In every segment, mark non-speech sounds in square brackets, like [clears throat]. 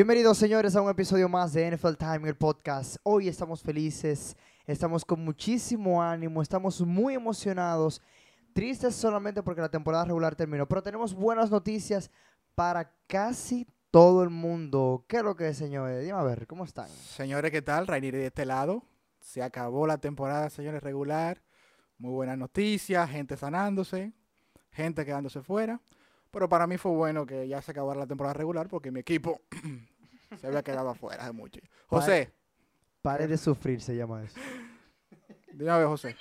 Bienvenidos señores a un episodio más de NFL Time, el podcast. Hoy estamos felices, estamos con muchísimo ánimo, estamos muy emocionados, tristes solamente porque la temporada regular terminó, pero tenemos buenas noticias para casi todo el mundo. ¿Qué es lo que es, señores? Dime a ver, ¿cómo están? Señores, ¿qué tal? Rainieri de este lado. Se acabó la temporada, señores, regular. Muy buenas noticias, gente sanándose, gente quedándose fuera. Pero para mí fue bueno que ya se acabara la temporada regular porque mi equipo se había quedado afuera hace mucho. José, Pare de sufrir, se llama eso. ver, José.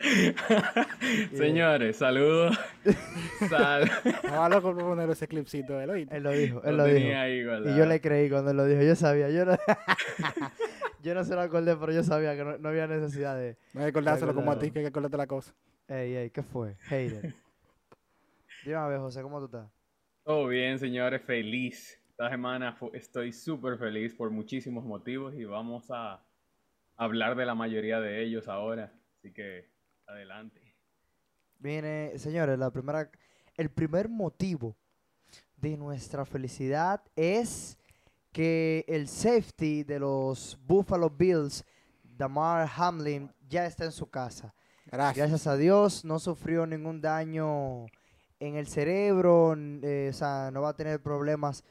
[laughs] Señores, saludos. [laughs] Sal- Estaba loco por poner ese clipcito de él, lo dijo, él Lo lo dijo. ahí. Y yo le creí cuando él lo dijo, yo sabía, yo no, [laughs] yo no se lo acordé, pero yo sabía que no, no había necesidad de... No hay que acordárselo como a ti, que hay que acordarte la cosa. Ey, ey, ¿qué fue? Hater. [laughs] Dime a ver, José, ¿cómo tú estás? Todo bien, señores, feliz. Esta semana estoy súper feliz por muchísimos motivos y vamos a hablar de la mayoría de ellos ahora. Así que, adelante. Viene, señores, la primera, el primer motivo de nuestra felicidad es que el safety de los Buffalo Bills, Damar Hamlin, ya está en su casa. Gracias. Gracias a Dios, no sufrió ningún daño en el cerebro, eh, o sea, no va a tener problemas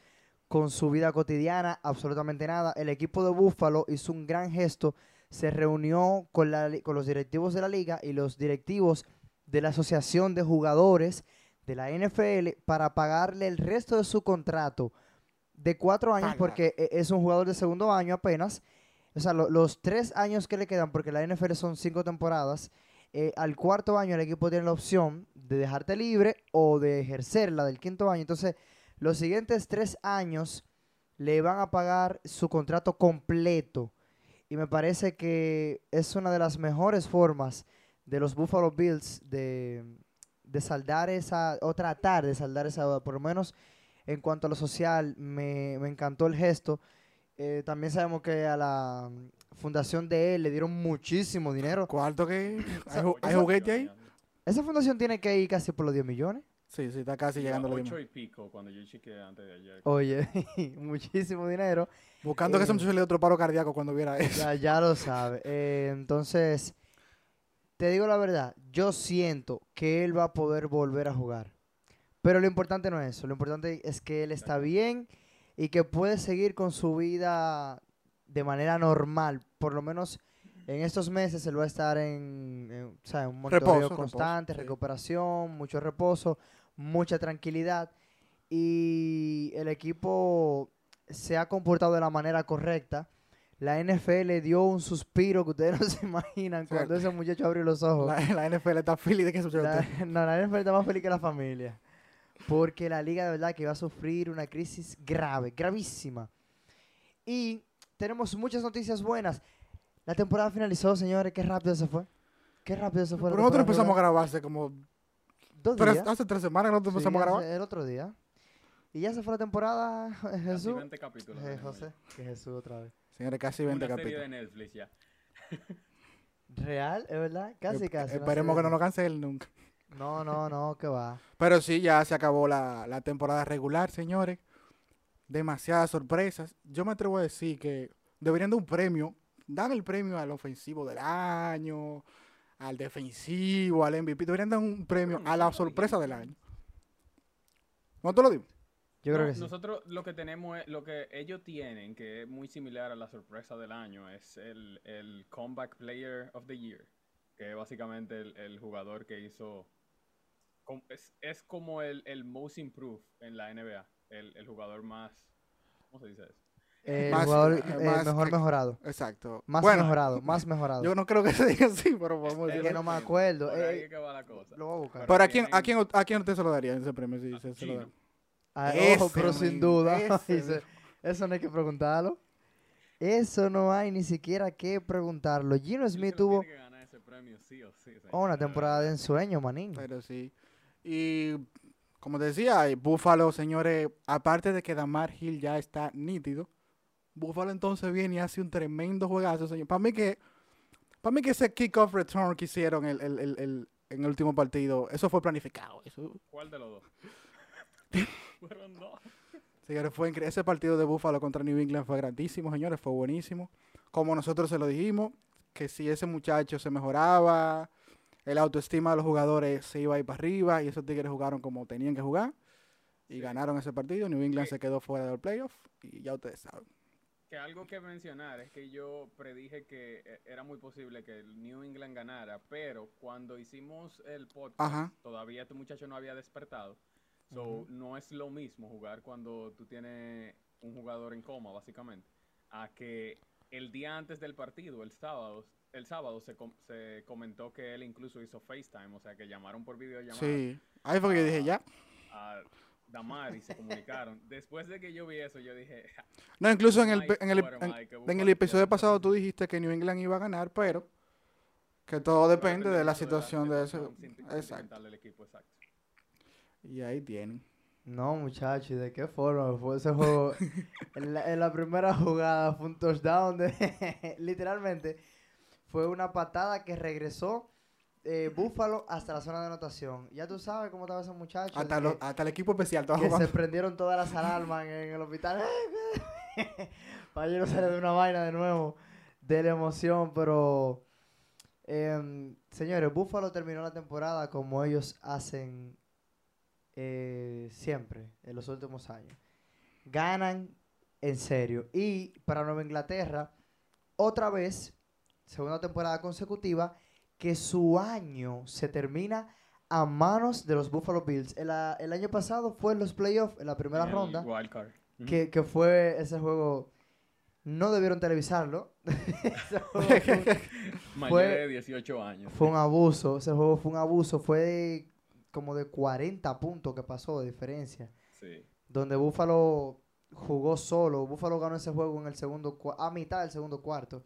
con su vida cotidiana, absolutamente nada. El equipo de Buffalo hizo un gran gesto, se reunió con, la con los directivos de la liga y los directivos de la Asociación de Jugadores de la NFL para pagarle el resto de su contrato de cuatro años, Paga. porque e- es un jugador de segundo año apenas. O sea, lo- los tres años que le quedan, porque la NFL son cinco temporadas, eh, al cuarto año el equipo tiene la opción de dejarte libre o de ejercerla del quinto año. Entonces, los siguientes tres años le van a pagar su contrato completo. Y me parece que es una de las mejores formas de los Buffalo Bills de, de saldar esa, o tratar de saldar esa deuda. Por lo menos en cuanto a lo social, me, me encantó el gesto. Eh, también sabemos que a la fundación de él le dieron muchísimo dinero. ¿Cuánto que? ¿Hay, ju- hay esa- juguete ahí? Esa fundación tiene que ir casi por los 10 millones. Sí, sí, está casi llegando a los ocho y pico cuando yo chequeé antes de ayer. Oye, [laughs] muchísimo dinero. Buscando que Eh. ese muchacho le dé otro paro cardíaco cuando viera eso. Ya, ya lo [laughs] sabe. Eh, entonces, te digo la verdad, yo siento que él va a poder volver a jugar. Pero lo importante no es eso, lo importante es que él está bien y que puede seguir con su vida de manera normal. Por lo menos en estos meses él va a estar en, en, o sea, en un monitoreo Reposo, reposo, constante, sí. recuperación, mucho reposo, mucha tranquilidad. Y el equipo se ha comportado de la manera correcta. La NFL dio un suspiro que ustedes [laughs] no se imaginan cuando ese muchacho abrió los ojos. La, la NFL está feliz de que La, [laughs] no, la NFL está más feliz que la familia. Porque la liga de verdad que va a sufrir una crisis grave, gravísima. Y tenemos muchas noticias buenas. La temporada finalizó, señores. Qué rápido se fue. Qué rápido se fue. la Pero nosotros empezamos a regular. grabarse como Dos tres- días. hace tres semanas que nosotros Sí, empezamos a grabar. El otro día. Y ya se fue la temporada. [laughs] Casi Jesús. 20 capítulos. Eh, José. Que Jesús otra vez. Señores, casi ya. 20 Una serie capítulos. de Netflix ya. Real, es verdad. Casi, Esp- casi. Esperemos que no nos cancelen nunca. No, no, no, que va. Pero sí, ya se acabó la, la temporada regular, señores. Demasiadas sorpresas. Yo me atrevo a decir que deberían dar un premio. Dan el premio al ofensivo del año, al defensivo, al MVP. Deberían dar un premio a la sorpresa del año. ¿No te lo digo? Yo creo No, que sí. Nosotros lo que tenemos es, lo que ellos tienen, que es muy similar a la sorpresa del año, es el, el Comeback Player of the Year, que es básicamente el, el jugador que hizo, es, es como el, el most improved en la NBA, el, el jugador más, ¿cómo se dice eso? El Más, jugador eh, eh, más mejor mejorado. Exacto. Más bueno, mejorado, [laughs] más mejorado. yo no creo que se diga así, pero podemos Es decirlo. que no me acuerdo. Por ahí eh, es que va la cosa. Lo voy a buscar. Pero ¿a quién, a, quién, ¿a quién usted se lo daría ese premio? Si a se- se lo da? Ah, ese ojo, pero sin duda. ese [laughs] eso no hay que preguntarlo. Eso no hay ni siquiera que preguntarlo. Gino Smith tuvo tiene que ganar ese premio sí o sí, una temporada de ensueño, manín. Pero sí. Y como te decía, eh, Buffalo, señores, aparte de que Damar Hill ya está nítido, Buffalo entonces viene y hace un tremendo juegazo, señor. Para mí que Para mí que ese kickoff return que hicieron el, el- el- en el último partido, eso fue planificado. Eso, ¿Cuál de los dos? [laughs] Fueron dos. señores, fue incre- ese partido de Buffalo contra New England fue grandísimo, señores, fue buenísimo. Como nosotros se lo dijimos, que si ese muchacho se mejoraba, el autoestima de los jugadores se iba a ir para arriba y esos tigres jugaron como tenían que jugar y Sí. ganaron ese partido. New England Sí. se quedó fuera del playoff y ya ustedes saben. Que algo que mencionar es que yo predije que eh, era muy posible que el New England ganara, pero cuando hicimos el podcast, Ajá. todavía este muchacho no había despertado. So, no es lo mismo jugar cuando tú tienes un jugador en coma, básicamente, a que el día antes del partido, el sábado, el sábado se, com- se comentó que él incluso hizo FaceTime, o sea, que llamaron por videollamada Sí, ahí fue que yo dije ya. a Damar y se comunicaron. [laughs] Después de que yo vi eso, yo dije, No, incluso en el, en el, en- el episodio pasado tú dijiste que New England iba a ganar, pero que todo depende de la situación de senti- Exacto. sentimental del equipo, exacto. Y ahí tienen. No, muchachos, ¿y de qué forma fue ese juego? [laughs] en, la, en la primera jugada fue un touchdown de... [laughs] literalmente, fue una patada que regresó eh, Búfalo hasta la zona de anotación. Ya tú sabes cómo estaba ese muchacho. Hasta, lo- que- hasta el equipo especial estaba que se prendieron todas las alarmas en, en el hospital. [laughs] Para yo no salir de una vaina de nuevo de la emoción, pero em, señores, Buffalo terminó la temporada como ellos hacen eh, siempre en los últimos años. Ganan en serio. Y para Nueva Inglaterra, otra vez, segunda temporada consecutiva, que su año se termina a manos de los Buffalo Bills. El, a- el año pasado fue en los playoffs, en la primera el ronda, wild card. Ujú. que, que fue ese juego. No debieron televisarlo. [laughs] Fue, [laughs] Mayor de 18 años. fue un abuso. Ese juego fue un abuso. Fue de- como de 40 puntos que pasó de diferencia. Sí. Donde Buffalo jugó solo. Buffalo ganó ese juego en el segundo a mitad del segundo cuarto.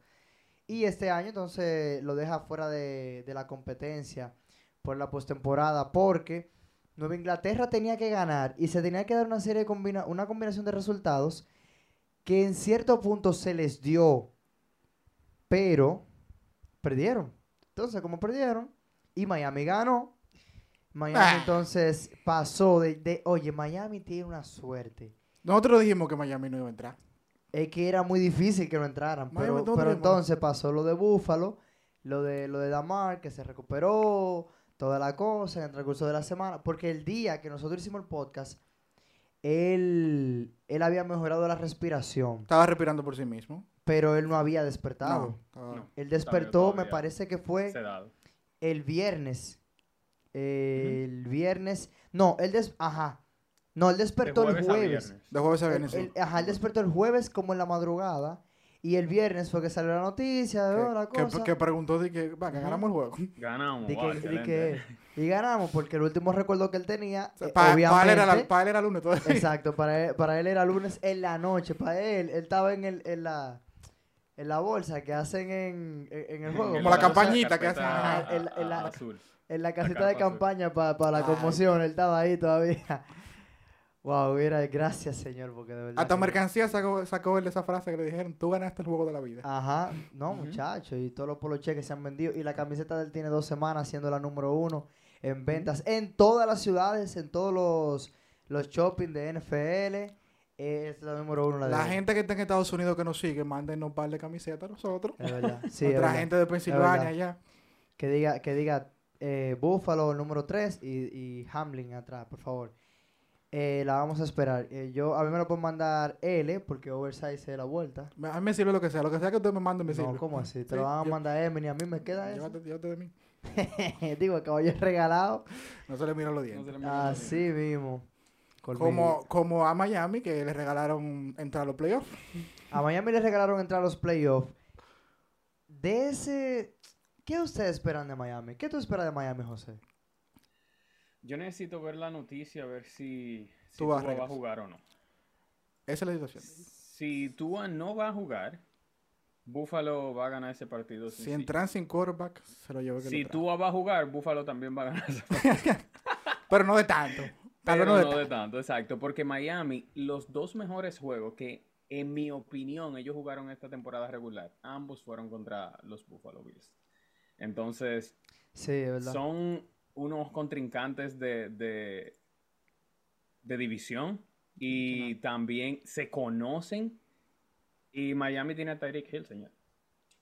Y este año entonces lo deja fuera de, de la competencia por la postemporada porque Nueva Inglaterra tenía que ganar y se tenía que dar una serie de combina una combinación de resultados que en cierto punto se les dio, pero perdieron. Entonces, como perdieron y Miami ganó, Miami Ah. entonces pasó de, de, oye, Miami tiene una suerte. Nosotros dijimos que Miami no iba a entrar. Es que era muy difícil que no entraran. Miami, Pero, entonces pasó lo de Buffalo, lo de, lo de Damar, que se recuperó, toda la cosa en el transcurso de la semana. Porque el día que nosotros hicimos el podcast, él, él había mejorado la respiración, Estaba respirando por sí mismo. pero él no había despertado. No. Él despertó, me parece que fue Sedado. el viernes. Eh, El viernes. No, él des ajá. No, él De despertó el jueves a jueves. viernes. De jueves a El- viernes. el- ajá, él despertó el jueves como en la madrugada. Y el viernes fue que salió la noticia, de la que- cosa. que preguntó de que, va, que ganamos el juego. [laughs] Ganamos. Di wow, que- que- y ganamos, porque el último recuerdo que él tenía, eh, Para él, era la- pa' él era lunes todavía. exacto, [laughs] para él, para él era lunes en la noche, para él, él estaba en, el, en, la, en la bolsa que hacen en, en, en el juego. Como la campañita que hacen. En la- en la- la casita carpa de campaña para la Ay. conmoción, él estaba ahí todavía. Wow, mira, gracias Señor, porque de verdad. Hasta que- Mercancía sacó, sacó él de esa frase que le dijeron, tú ganaste el juego de la vida. Ajá, no, Ujú. muchachos, y todos los poloches que se han vendido. Y la camiseta de él tiene dos semanas siendo la número uno en ventas en todas las ciudades, en todos los, los shopping de NFL. Es la número uno la de La él. gente que está en Estados Unidos que nos sigue, mándenos un par de camisetas a nosotros. Es verdad, sí, es Otra verdad. gente de Pensilvania allá. Que diga, que diga eh, Buffalo número 3 y, y Hamlin atrás, por favor. Eh, la vamos a esperar. Eh, yo, a mí me lo pueden mandar L, porque oversize es la vuelta. A mí me sirve lo que sea. Lo que sea que usted me mande me sirve. No, ¿cómo así? Te Sí, lo van a yo- mandar M, ni a mí me queda eso. Llévate, llévate de mí. [laughs] Digo, caballo regalado. No se le mira los No dientes. se los Así mismo. Como, como a Miami, que le regalaron entrar a los playoffs. A Miami le regalaron entrar a los playoffs. De ese... ¿Qué ustedes esperan de Miami? ¿Qué tú esperas de Miami, José? Yo necesito ver la noticia, a ver si, si Tú vas a Tua va a jugar o no. Esa es la situación. Si Tua no va a jugar, Buffalo va a ganar ese partido. Si entran sin quarterback, se lo llevo que Si lo. Tua va a jugar, Buffalo también va a ganar ese partido. [laughs] Pero no de tanto. Pero no de no tanto. de tanto, exacto. Porque Miami, los dos mejores juegos que, en mi opinión, ellos jugaron esta temporada regular, ambos fueron contra los Buffalo Bills. Entonces, Sí, verdad. son unos contrincantes de, de, de división y también se conocen. Y Miami tiene a Tyreek Hill, señor.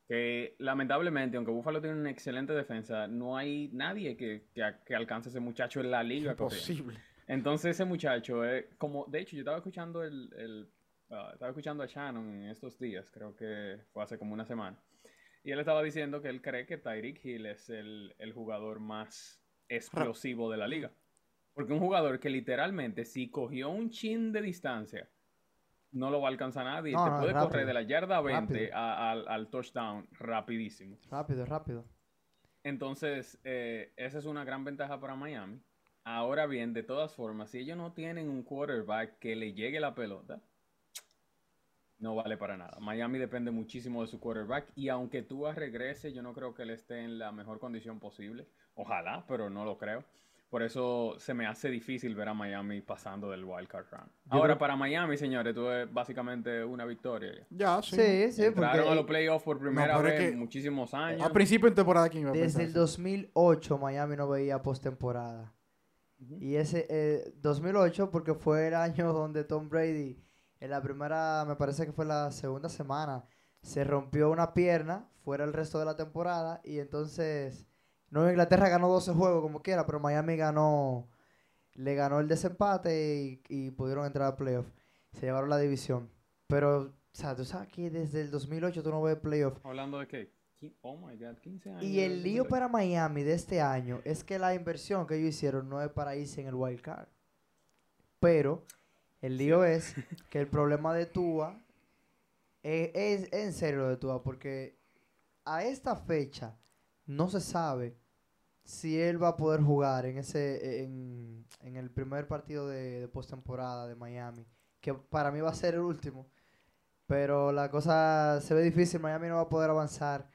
Que lamentablemente, aunque Buffalo tiene una excelente defensa, no hay nadie que, que, alcance a ese muchacho en la liga. Imposible. Entonces ese muchacho, es como, de hecho, yo estaba escuchando el, el, ah, estaba escuchando a Shannon en estos días, creo que fue hace como una semana, y él estaba diciendo que él cree que Tyreek Hill es el, el jugador más explosivo de la liga. Porque un jugador que literalmente, si cogió un chin de distancia, no lo va a alcanzar nadie. No, Te no, puede rápido, correr de la yarda 20 rápido. a- al, al touchdown rapidísimo. Rápido, rápido. Entonces, eh, esa es una gran ventaja para Miami. Ahora bien, de todas formas, si ellos no tienen un quarterback que le llegue la pelota, no vale para nada. Miami depende muchísimo de su quarterback y aunque Tua regrese, yo no creo que él esté en la mejor condición posible. Ojalá, pero no lo creo. Por eso se me hace difícil ver a Miami pasando del wild card round. Ahora, creo- para Miami, señores, tú es básicamente una victoria. ya. Ya, sí. Sí, sí, Entraron a los playoffs por primera es vez que- en muchísimos años. A principio de temporada, ¿quién iba a desde el eso? 2008 Miami no veía postemporada. Y ese eh, 2008 porque fue el año donde Tom Brady en la primera, me parece que fue la segunda semana, se rompió una pierna fuera el resto de la temporada y entonces Nueva Inglaterra ganó 12 juegos como quiera, pero Miami ganó le ganó el desempate y, y pudieron entrar al playoff. Se llevaron la división. Pero, o sea, tú sabes que desde el 2008 tú no ves playoff. Hablando de qué? Oh my god, 15 años. Y el lío 2008. para Miami de este año es que la inversión que ellos hicieron no es para irse en el wild card. Pero el lío [laughs] es que el problema de Tua es, es en serio lo de Tua, porque a esta fecha no se sabe si él va a poder jugar en ese en, en el primer partido de, de postemporada de Miami, que para mí va a ser el último. Pero la cosa se ve difícil, Miami no va a poder avanzar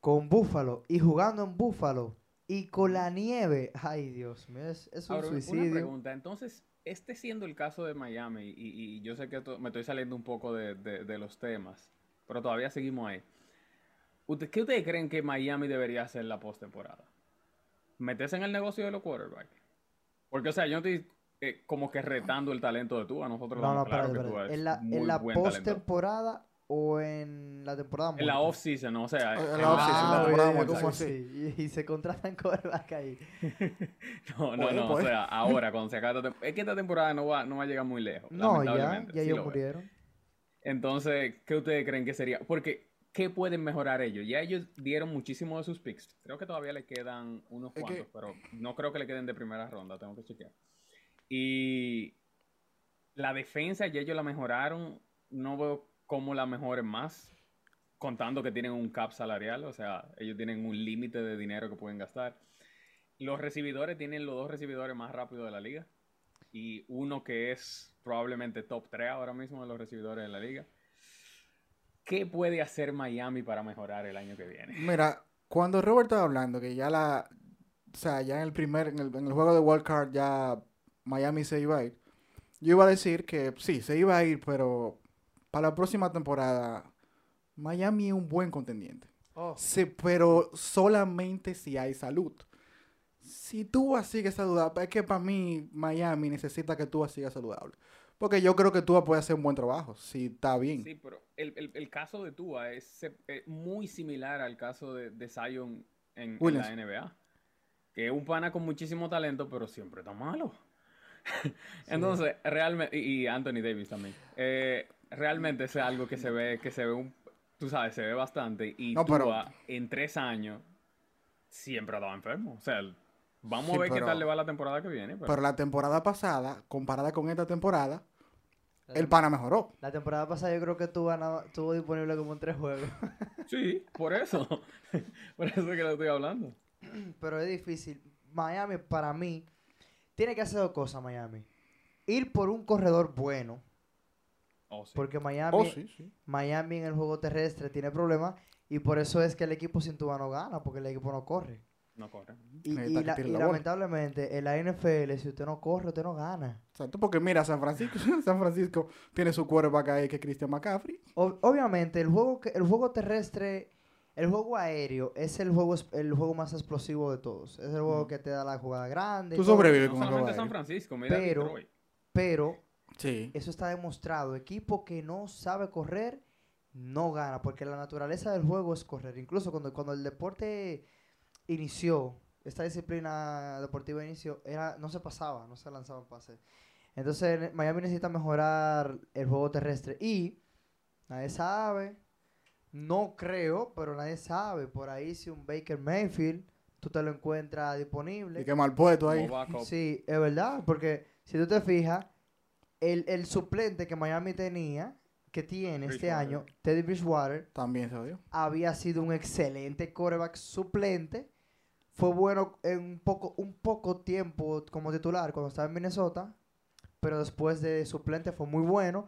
con Búfalo y jugando en Búfalo y con la nieve. Ay, Dios mío, es, es un Ahora, una suicidio. pregunta. Entonces, este siendo el caso de Miami, y, y yo sé que me estoy saliendo un poco de, de- de los temas, pero todavía seguimos ahí. ¿Usted- ¿Qué ustedes creen que Miami debería hacer la postemporada? ¿Meterse en el negocio de los quarterbacks? Porque, o sea, yo no estoy eh, como que retando el talento de tú. A nosotros No, no, claro espérate, que tú eres ¿En la, en la postemporada o en la temporada En la off-season, o sea, En la en off-season, Ah, la temporada oye, muerta, ¿cómo sí, así? Y, y se contratan [laughs] quarterback ahí. [laughs] No, no, no, o sea, ahora, [laughs] cuando se acabe esta Es que esta temporada no va, no va a llegar muy lejos. No, ya, sí ellos lo veo. murieron. Entonces, ¿qué ustedes creen que sería? Porque, ¿qué pueden mejorar ellos? Ya ellos dieron muchísimo de sus picks. Creo que todavía le quedan unos Es que- cuantos, pero no creo que le queden de primera ronda, tengo que chequear. Y la defensa ya ellos la mejoraron. No veo cómo la mejoren más, contando que tienen un cap salarial, o sea, ellos tienen un límite de dinero que pueden gastar. Los recibidores tienen los dos recibidores más rápidos de la liga. Y uno que es probablemente top 3 ahora mismo de los recibidores de la liga. ¿Qué puede hacer Miami para mejorar el año que viene? Mira, cuando Robert estaba hablando que ya la, o sea, ya en el primer, en el, juego de Wild Card ya Miami se iba a ir, yo iba a decir que sí, se iba a ir, pero para la próxima temporada Miami es un buen contendiente. Oh. Sí, pero solamente si hay salud. Si tú sigues saludable, es que para mí Miami necesita que tú sigas saludable. Porque yo creo que tú puedes hacer un buen trabajo, si está bien. Sí, pero el, el- el caso de Tua es, muy similar al caso de, de Zion en, la NBA. Que es un pana con muchísimo talento, pero siempre está malo. [laughs] Entonces, realmente, y, y Anthony Davis también. Eh, realmente es algo que se ve, que se ve un, tú sabes, se ve bastante. Y No, pero- Tua, en tres años, siempre ha estado enfermo. O sea, vamos Sí, a ver qué tal le va la temporada que viene. pero- Pero la temporada pasada, comparada con esta temporada, La el pana mejoró. La temporada pasada yo creo que tuvo, nada- tuvo disponible como en tres juegos. [laughs] Sí, por eso. [laughs] por eso es que lo estoy hablando. Pero es difícil. Miami, para mí, tiene que hacer dos cosas, Miami. Ir por un corredor bueno. Oh, sí. Porque Miami, Oh, sí, sí. Miami en el juego terrestre tiene problemas. Y por eso es que el equipo sin Tua no gana, porque el equipo no corre. No corre. Y, la- lamentablemente, en la NFL, si usted no corre, usted no gana. Exacto, porque mira, San Francisco, [laughs] San Francisco tiene su quarterback ahí que es Christian McCaffrey. Ob- obviamente, el juego, que- el juego terrestre el juego aéreo es el juego, el juego más explosivo de todos. Es el juego que te da la jugada grande. Tú sobrevives No con el juego San. Francisco, mira Pero-. Pero Sí. eso está demostrado. Equipo que no sabe correr, no gana. Porque la naturaleza del juego es correr. Incluso cuando, cuando el deporte inició, esta disciplina deportiva inició, era, no se pasaba, no se lanzaban pases. Entonces Miami necesita mejorar el juego terrestre. Y nadie sabe, no creo, pero nadie sabe. Por ahí si un Baker Mayfield, tú te lo encuentras disponible. Y qué mal puesto ahí. Sí, es verdad, porque si tú te fijas, el, el suplente que Miami tenía, que tiene este año, Teddy Bridgewater, También se odió. había sido un excelente quarterback suplente. Fue bueno en un poco, un poco tiempo como titular cuando estaba en Minnesota, pero después de suplente fue muy bueno.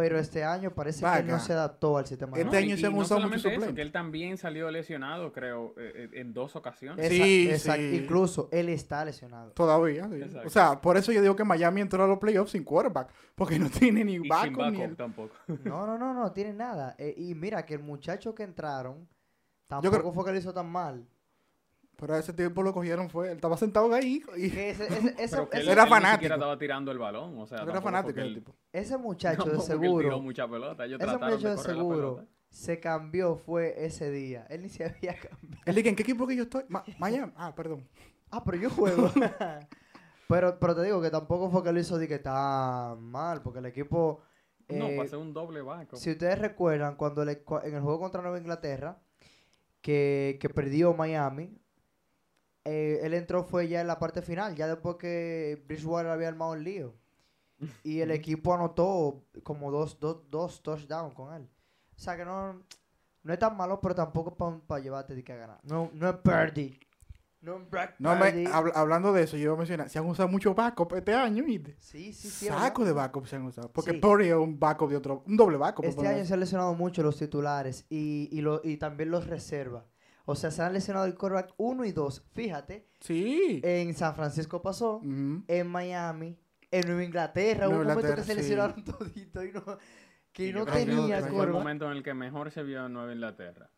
Pero este año parece que no se adaptó al sistema. Este No, año y- se han no usado eso, que él también salió lesionado, creo, eh, eh, en dos ocasiones. Sí, exacto, sí. Incluso él está lesionado. Todavía. sí. O sea, por eso yo digo que Miami entró a los playoffs sin quarterback. Porque no tiene ni backup ni el- tampoco. [laughs] No, no, no, no tiene nada. Eh, y mira que el muchacho que entraron Yo tampoco creo- fue que lo hizo tan mal. Pero a ese tiempo lo cogieron fue. Él estaba sentado ahí. Y ese, [laughs] ese, ese- él, era él fanático. estaba tirando el balón. O sea, era fanático el tipo. ese muchacho de tiró seguro, mucha pelota. Ellos ese muchacho de seguro se cambió fue ese día. Él ni se había cambiado. Él dice, ¿en qué equipo que yo estoy? Ma- Miami. Ah, perdón. Ah, pero yo juego. [laughs] pero, pero te digo que tampoco fue que lo hizo de que tan mal, porque el equipo... No, eh, pasé un doble backup. Si ustedes recuerdan, cuando le- cua- en el juego contra Nueva Inglaterra, que, que perdió Miami, eh, él entró fue ya en la parte final, ya después que Bridgewater había armado el lío. Y el equipo anotó como dos, dos, dos touchdowns con él. O sea que no, no es tan malo, pero tampoco para llevarte de que a ganar. No, no es Purdy. No es No me, hablando de eso, yo iba a mencionar, se han usado mucho backup este año. Sí, sí, sí. Saco de backup se han usado. Porque Sí. Purdy es un backup de otro, un doble backup. Este año se han lesionado mucho los titulares y, y, lo- y también los reservas. O sea, se han lesionado el quarterback 1 y 2. Fíjate, Sí. en San Francisco pasó, Ujú. en Miami, en Nueva Inglaterra. Hubo un Nueva momento que se sí. lesionaron [laughs] toditos y no, que Y no yo que tenía ese fue el momento en el que mejor se vio en Nueva Inglaterra.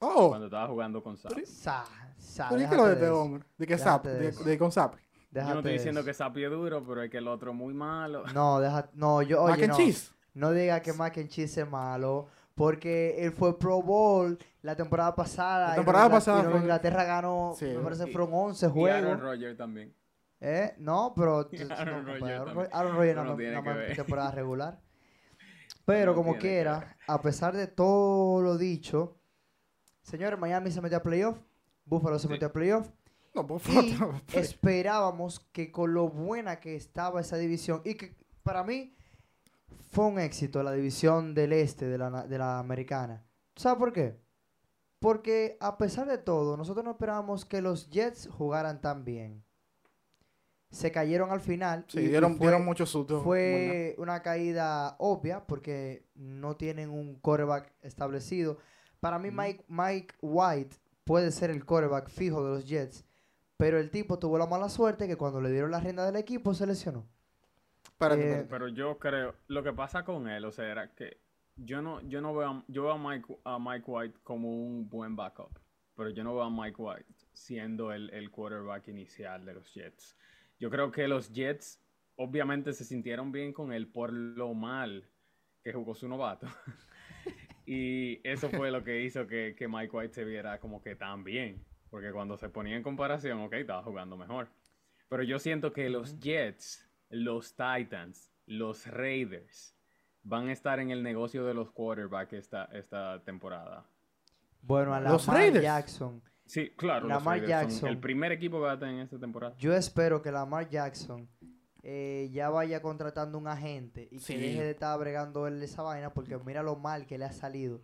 Oh, Cuando estaba jugando con Zap. Sa, sa, ¿y qué lo de este hombre? De que Zap, de de, con Zap. Yo déjate no estoy diciendo eso. que Zap es duro, pero es que el otro muy malo. No, deja, no, yo, Mac oye, and no, cheese. no diga que Mac and Cheese es malo, porque él fue Pro Bowl la temporada pasada. La temporada pasada fue- Inglaterra ganó, Sí. me parece fueron 11 Y Aaron juegos. Rodgers también. ¿Eh? No, pero... [laughs] Aaron no, Rodgers No, no ver. temporada [laughs] regular. Pero No como quiera, a pesar de todo lo dicho, señores, Miami se metió a playoff, Buffalo se Sí. metió a playoff, No, por y esperábamos que con lo buena que estaba esa división, y que para mí fue un éxito la división del este de la, de la americana. ¿Sabes por qué? Porque a pesar de todo, nosotros no esperábamos que los Jets jugaran tan bien. Se cayeron al final. Sí, y- dieron, fue- dieron muchos sustos. fue una caída obvia porque no tienen un quarterback establecido. Para mí. Mike, Mike White puede ser el quarterback fijo de los Jets, pero el tipo tuvo la mala suerte que cuando le dieron la rienda del equipo se lesionó. Espérate, eh. Pero yo creo, lo que pasa con él, o sea, era que yo no, yo no veo, a, yo veo a Mike, a Mike White como un buen backup, pero yo no veo a Mike White siendo el, el quarterback inicial de los Jets. Yo creo que los Jets obviamente se sintieron bien con él por lo mal que jugó su novato. [laughs] y eso fue lo que hizo que, que Mike White se viera como que tan bien. Porque cuando se ponía en comparación, ok, estaba jugando mejor. Pero yo siento que los Jets, los Titans, los Raiders van a estar en el negocio de los quarterbacks esta, esta temporada. Bueno, a Los Lamar Raiders. Jackson. Sí, claro, Lamar los Raiders son Jackson. el primer equipo que va a tener en esta temporada. Yo espero que Lamar Jackson eh, ya vaya contratando un agente y Sí. que deje de estar bregando él esa vaina porque mira lo mal que le ha salido.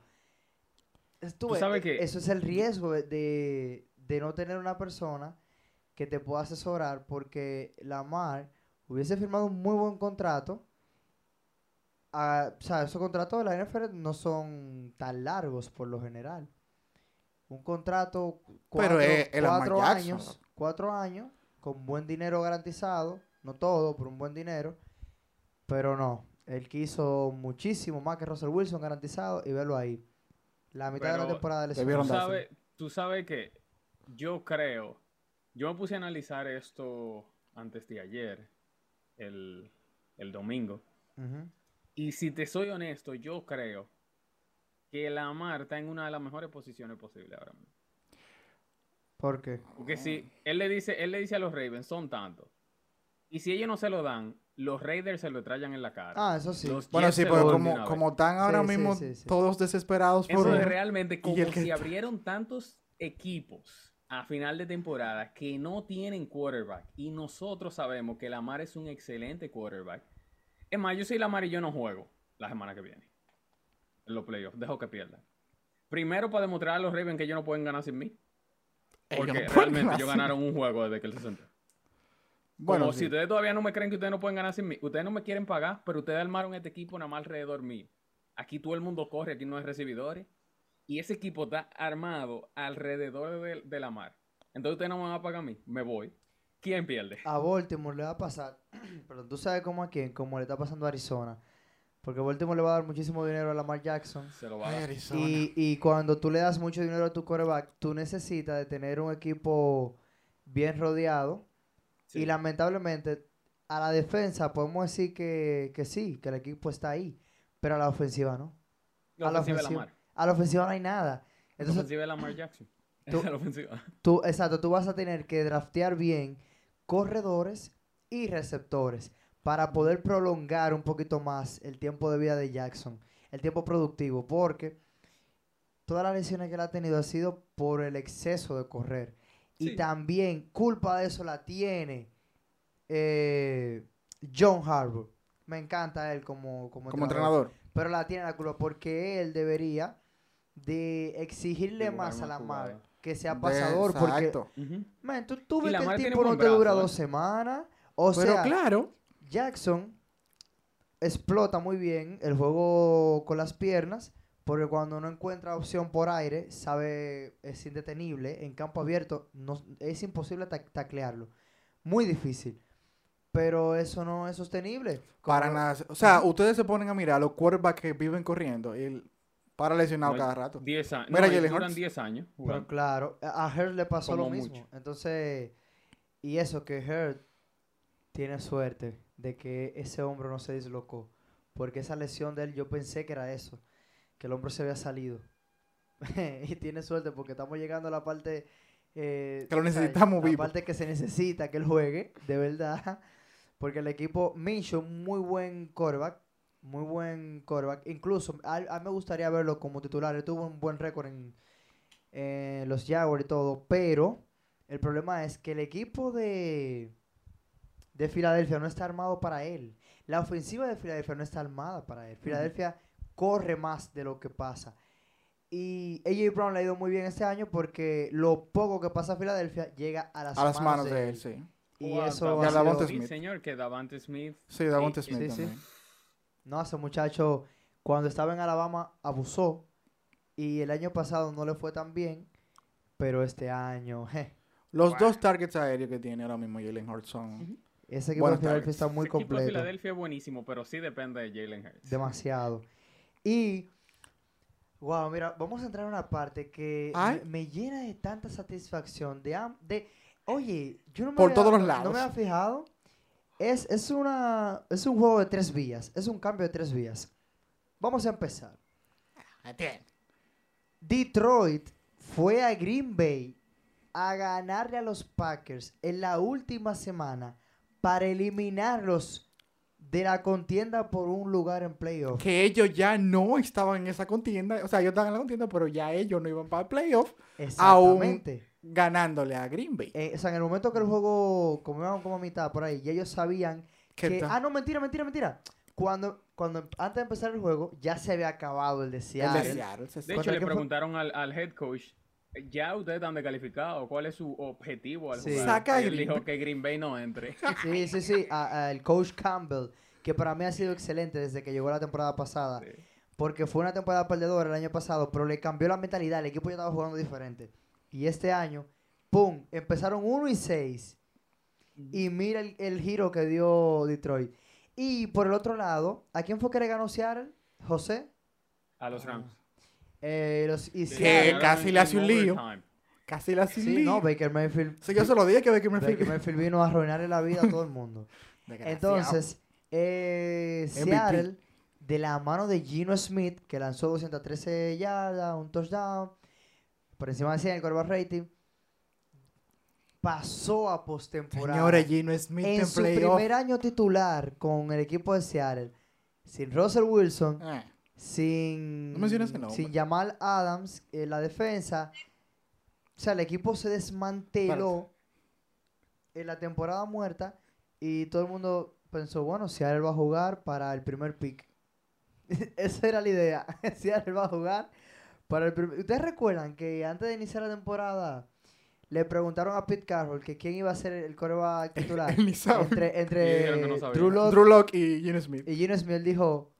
Tú Tú sabes eh, que- Eso es el riesgo de- de, de no tener una persona que te pueda asesorar porque Lamar hubiese firmado un muy buen contrato. Ah, o sea, esos contratos de la NFL no son tan largos por lo general. Un contrato cuatro, es Lamar cuatro Jackson. años, cuatro años, con buen dinero garantizado, no todo, pero un buen dinero, pero no, él quiso muchísimo más que Russell Wilson garantizado y verlo ahí. La mitad de la temporada lesionado. Tú sabes, tú sabes que yo creo, yo me puse a analizar esto antes de ayer, el, el domingo, y si te soy honesto, yo creo que Lamar está en una de las mejores posiciones posibles ahora mismo. ¿Por qué? Porque si él le dice, él le dice a los Ravens, son tantos, y si ellos no se lo dan, los Raiders se lo trayan en la cara. Ah, eso sí. Los Bueno, Jets sí, pero como, como están ahora Sí, mismo sí, sí. todos desesperados por Eso es realmente [laughs] como el que si abrieron tantos equipos a final de temporada que no tienen quarterback y nosotros sabemos que Lamar es un excelente quarterback. Es más, yo soy Lamar y yo no juego la semana que viene en los playoffs. Dejo que pierdan. Primero para demostrar a los Ravens que ellos no pueden ganar sin mí. Porque no realmente ellos ganaron un juego desde que él se sentó. Bueno, Como sí. si ustedes todavía no me creen que ustedes no pueden ganar sin mí. Ustedes no me quieren pagar, pero ustedes armaron este equipo nada más alrededor mío. Aquí todo el mundo corre, aquí no hay recibidores. Y ese equipo está armado alrededor de, de la mar. Entonces ustedes no me van a pagar a mí. Me voy. ¿Quién pierde? A Baltimore le va a pasar, [clears throat] perdón, tú sabes cómo a quién, como le está pasando a Arizona. Porque Baltimore le va a dar muchísimo dinero a Lamar Jackson. Se lo va a dar. Arizona. Y, y cuando tú le das mucho dinero a tu quarterback, tú necesitas de tener un equipo bien rodeado. Sí. Y lamentablemente, a la defensa podemos decir que, que sí, que el equipo está ahí. Pero a la ofensiva no. La a la ofensiva de. Lamar. A la ofensiva no hay nada. La Entonces, ofensiva de Lamar Jackson. [laughs] Tú- Esa es la ofensiva. tú, exacto, tú vas a tener que draftear bien corredores y receptores para poder prolongar un poquito más el tiempo de vida de Jackson, el tiempo productivo, porque todas las lesiones que él ha tenido ha sido por el exceso de correr. Y Sí. también culpa de eso la tiene eh, John Harbour. Me encanta él como, como, como entrenador. pero la tiene la culpa porque él debería de exigirle más a la mar que sea De- pasador porque exacto. Ujú. man, tú, ves que el tipo no te dura brazo, ¿eh? dos semanas o Pero sea claro, Jackson explota muy bien el juego con las piernas porque cuando no encuentra opción por aire sabe es indetenible en campo abierto no, es imposible tac- taclearlo muy difícil pero eso no es sostenible para nada. O sea, ustedes se ponen a mirar los quarterbacks que viven corriendo y para lesionado No, cada rato. 10 años. Mira, No, Jalen duran Hurts. 10 años. Pero claro, a a Hurt le pasó lo Como mismo. mucho. Entonces, y eso que Hurt tiene suerte de que ese hombro no se dislocó. Porque esa lesión de él, yo pensé que era eso, que el hombro se había salido. [laughs] y tiene suerte porque estamos llegando a la parte... eh, Que lo o sea, necesitamos La vivo. parte que se necesita que él juegue, de verdad. Porque el equipo, Minshew, muy buen quarterback, muy buen quarterback. Incluso, a, a mí me gustaría verlo como titular. Él tuvo un buen récord en, los Jaguars y todo. Pero el problema es que el equipo de, de Filadelfia no está armado para él. La ofensiva de Filadelfia no está armada para él. Filadelfia corre más de lo que pasa. Y AJ Brown le ha ido muy bien este año porque lo poco que pasa a Filadelfia llega a las, A las manos de él, sí. Y eso Davante ha sido- Davante Sí, Smith. señor, que Davante Smith. Sí, Davante Smith sí, sí. No, ese muchacho cuando estaba en Alabama abusó. Y el año pasado no le fue tan bien, pero este año, [laughs] je, Los dos targets aéreos que tiene ahora mismo Jalen Hurts son... ese equipo de Filadelfia está muy Ese equipo de completo, Filadelfia es buenísimo, pero sí depende de Jalen Hurts. demasiado. Y, wow, mira, vamos a entrar en una parte que me, me llena de tanta satisfacción, de, de oye, yo no me Por había- todos los no- No lados. me había fijado, es, es, una, es un juego de tres vías, es un cambio de tres vías. Vamos a empezar. Detroit fue a Green Bay a ganarle a los Packers en la última semana para eliminarlos de la contienda por un lugar en playoff. Que ellos ya no estaban en esa contienda. O sea, ellos estaban en la contienda, pero ya ellos no iban para el playoff Exactamente. Ganándole a Green Bay. Eh, o sea, en el momento que el juego, como iban como a mitad por ahí, y ellos sabían ¿Qué que... tal? Ah, no, mentira, mentira, mentira. Cuando, cuando antes de empezar el juego, ya se había acabado el de El Seattle. de Seattle, se- De hecho, le preguntaron al, al head coach, ya ustedes están descalificados, ¿cuál es su objetivo al Sí. jugar? Saca él Green dijo que Green Bay no entre. [laughs] Sí, sí, sí. a- a el coach Campbell, que para mí ha sido excelente desde que llegó la temporada pasada. Sí. Porque fue una temporada perdedora el año pasado, pero le cambió la mentalidad. El equipo ya estaba jugando diferente. Y este año, ¡pum! Empezaron 1 y 6. Y mira el, el giro que dio Detroit. Y por el otro lado, ¿a quién fue que le ganó Seattle? José. A los Rams. Eh, los, y Que Seattle- casi le hace un lío. overtime. Casi la sin Sí, lío. no, Baker Mayfield. Sí, yo se lo dije que Baker Mayfield. Baker Mayfield vino a arruinarle la vida a todo el mundo. [laughs] Entonces, eh. Seattle, de la mano de Gino Smith, que lanzó 213 yardas, un touchdown, por encima de 100 el quarterback rating, pasó a postemporada. Señores, Gino Smith en, en su playoff. primer año titular con el equipo de Seattle, sin Russell Wilson, Eh, sin, No sin Jamal Adams, en la defensa. O sea, el equipo se desmanteló en la temporada muerta y todo el mundo pensó, bueno, Seattle va a jugar para el primer pick. [laughs] Esa era la idea. [laughs] Seattle va a jugar para el primer... ¿Ustedes recuerdan que antes de iniciar la temporada le preguntaron a Pete Carroll que quién iba a ser el coreback titular? Él ni sabe. entre entre no. Drew Lock Drew Lock y Gino Smith. y Gino Smith dijo,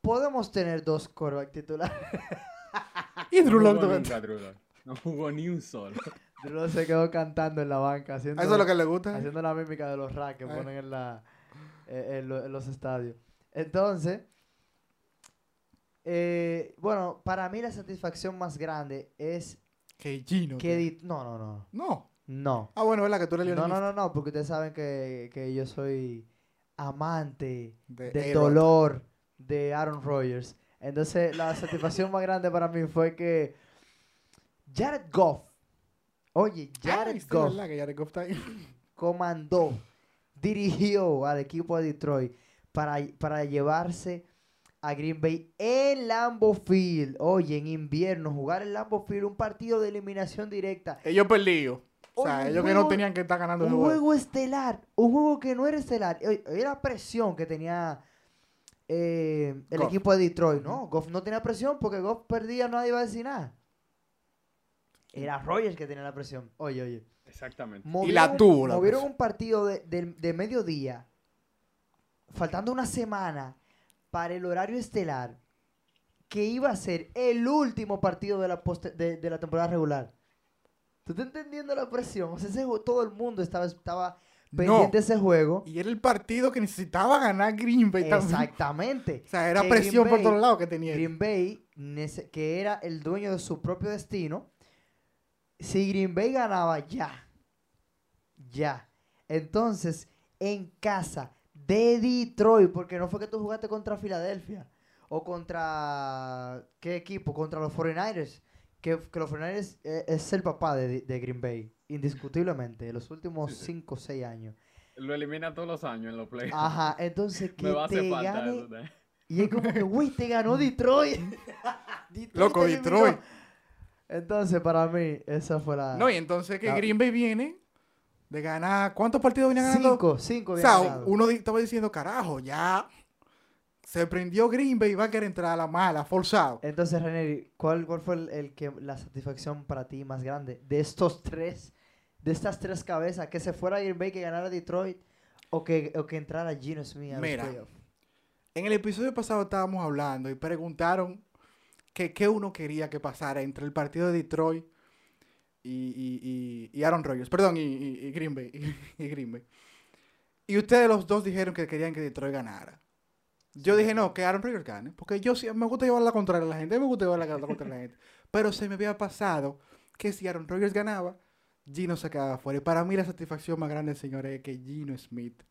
podemos tener dos coreback titulares. [laughs] Y No Drew Lock nunca, Drew Lock. No jugó ni un solo. [laughs] Drew Lock se quedó cantando en la banca, haciendo, Eso es lo que le gusta. haciendo la mímica de los racks que Ay. ponen en, la, eh, en los estadios. Entonces, eh, bueno, para mí la satisfacción más grande es Que Gino. que... tío. di- No, no, no. No. No. Ah, bueno, ¿verdad? Que tú eres No, no, no, no, porque ustedes saben que, que yo soy amante De del dolor de Aaron Rodgers. Entonces, la satisfacción más grande para mí fue que Jared Goff, oye, Ah, Jared Goff ¿verdad? Que Jared Goff está ahí. comandó, dirigió al equipo de Detroit para, para llevarse a Green Bay en Lambeau Field. Oye, en invierno, jugar en Lambeau Field, un partido de eliminación directa. Ellos perdidos. O sea, Oye, ellos que no juego- tenían que estar ganando el Un juego. juego estelar, un juego que no era estelar. La presión que tenía eh, el Goff. equipo de Detroit, ¿no? Goff no tenía presión porque Goff perdía, nadie iba a decir nada. Era Rogers que tenía la presión. Oye, oye. Exactamente. Movieron la tuvo, la Movieron presión. un partido de, de- de mediodía, faltando una semana para el horario estelar, que iba a ser el último partido de la, de, de la temporada regular. ¿Tú estás entendiendo la presión? O sea, ese jue- todo el mundo estaba, estaba No. pendiente de ese juego. Y era el partido que necesitaba ganar Green Bay también. Exactamente. O sea, era Que presión Green por Bay- todos lados que tenía. Green Bay, que era el dueño de su propio destino, si Green Bay ganaba, ya. Ya. Entonces, en casa de Detroit, porque no fue que tú jugaste contra Filadelfia o contra. ¿Qué equipo? Contra los 49ers. Que, que los 49ers eh, es el papá de, de Green Bay, indiscutiblemente, de los últimos Sí, sí. 5 o 6 años. Lo elimina todos los años en los playoffs. Ajá, entonces [laughs] que Me va a hacer te falta gane eso. ¿eh? [laughs] y es como que, güey, te ganó [laughs] Detroit. Detroit Loco. Detroit. Entonces, para mí, esa fue la. No, y entonces que. Green Bay viene de ganar. ¿Cuántos partidos venían ganando? cinco, cinco O sea, ganado. uno estaba diciendo, carajo, ya se prendió Green Bay y va a querer entrar a la mala, forzado. Entonces, René, ¿cuál, ¿cuál fue el, el que la satisfacción para ti más grande de estos tres, de estas tres cabezas? Que se fuera Green Bay, que ganara Detroit o que, o que entrara Gino Smith a los Mira. En el episodio pasado estábamos hablando y preguntaron que qué uno quería que pasara entre el partido de Detroit y, y- y- Aaron Rodgers. Perdón, y, y- Green Bay. [laughs] y Green Bay. Y ustedes los dos dijeron que querían que Detroit ganara. Yo dije, no, que Aaron Rodgers gane. Porque yo sí, me gusta llevar la contraria a la gente. a Me gusta llevar la contra la gente. [laughs] Pero se me había pasado que si Aaron Rodgers ganaba, Gino se quedaba fuera. Y para mí la satisfacción más grande, señores, es que Gino Smith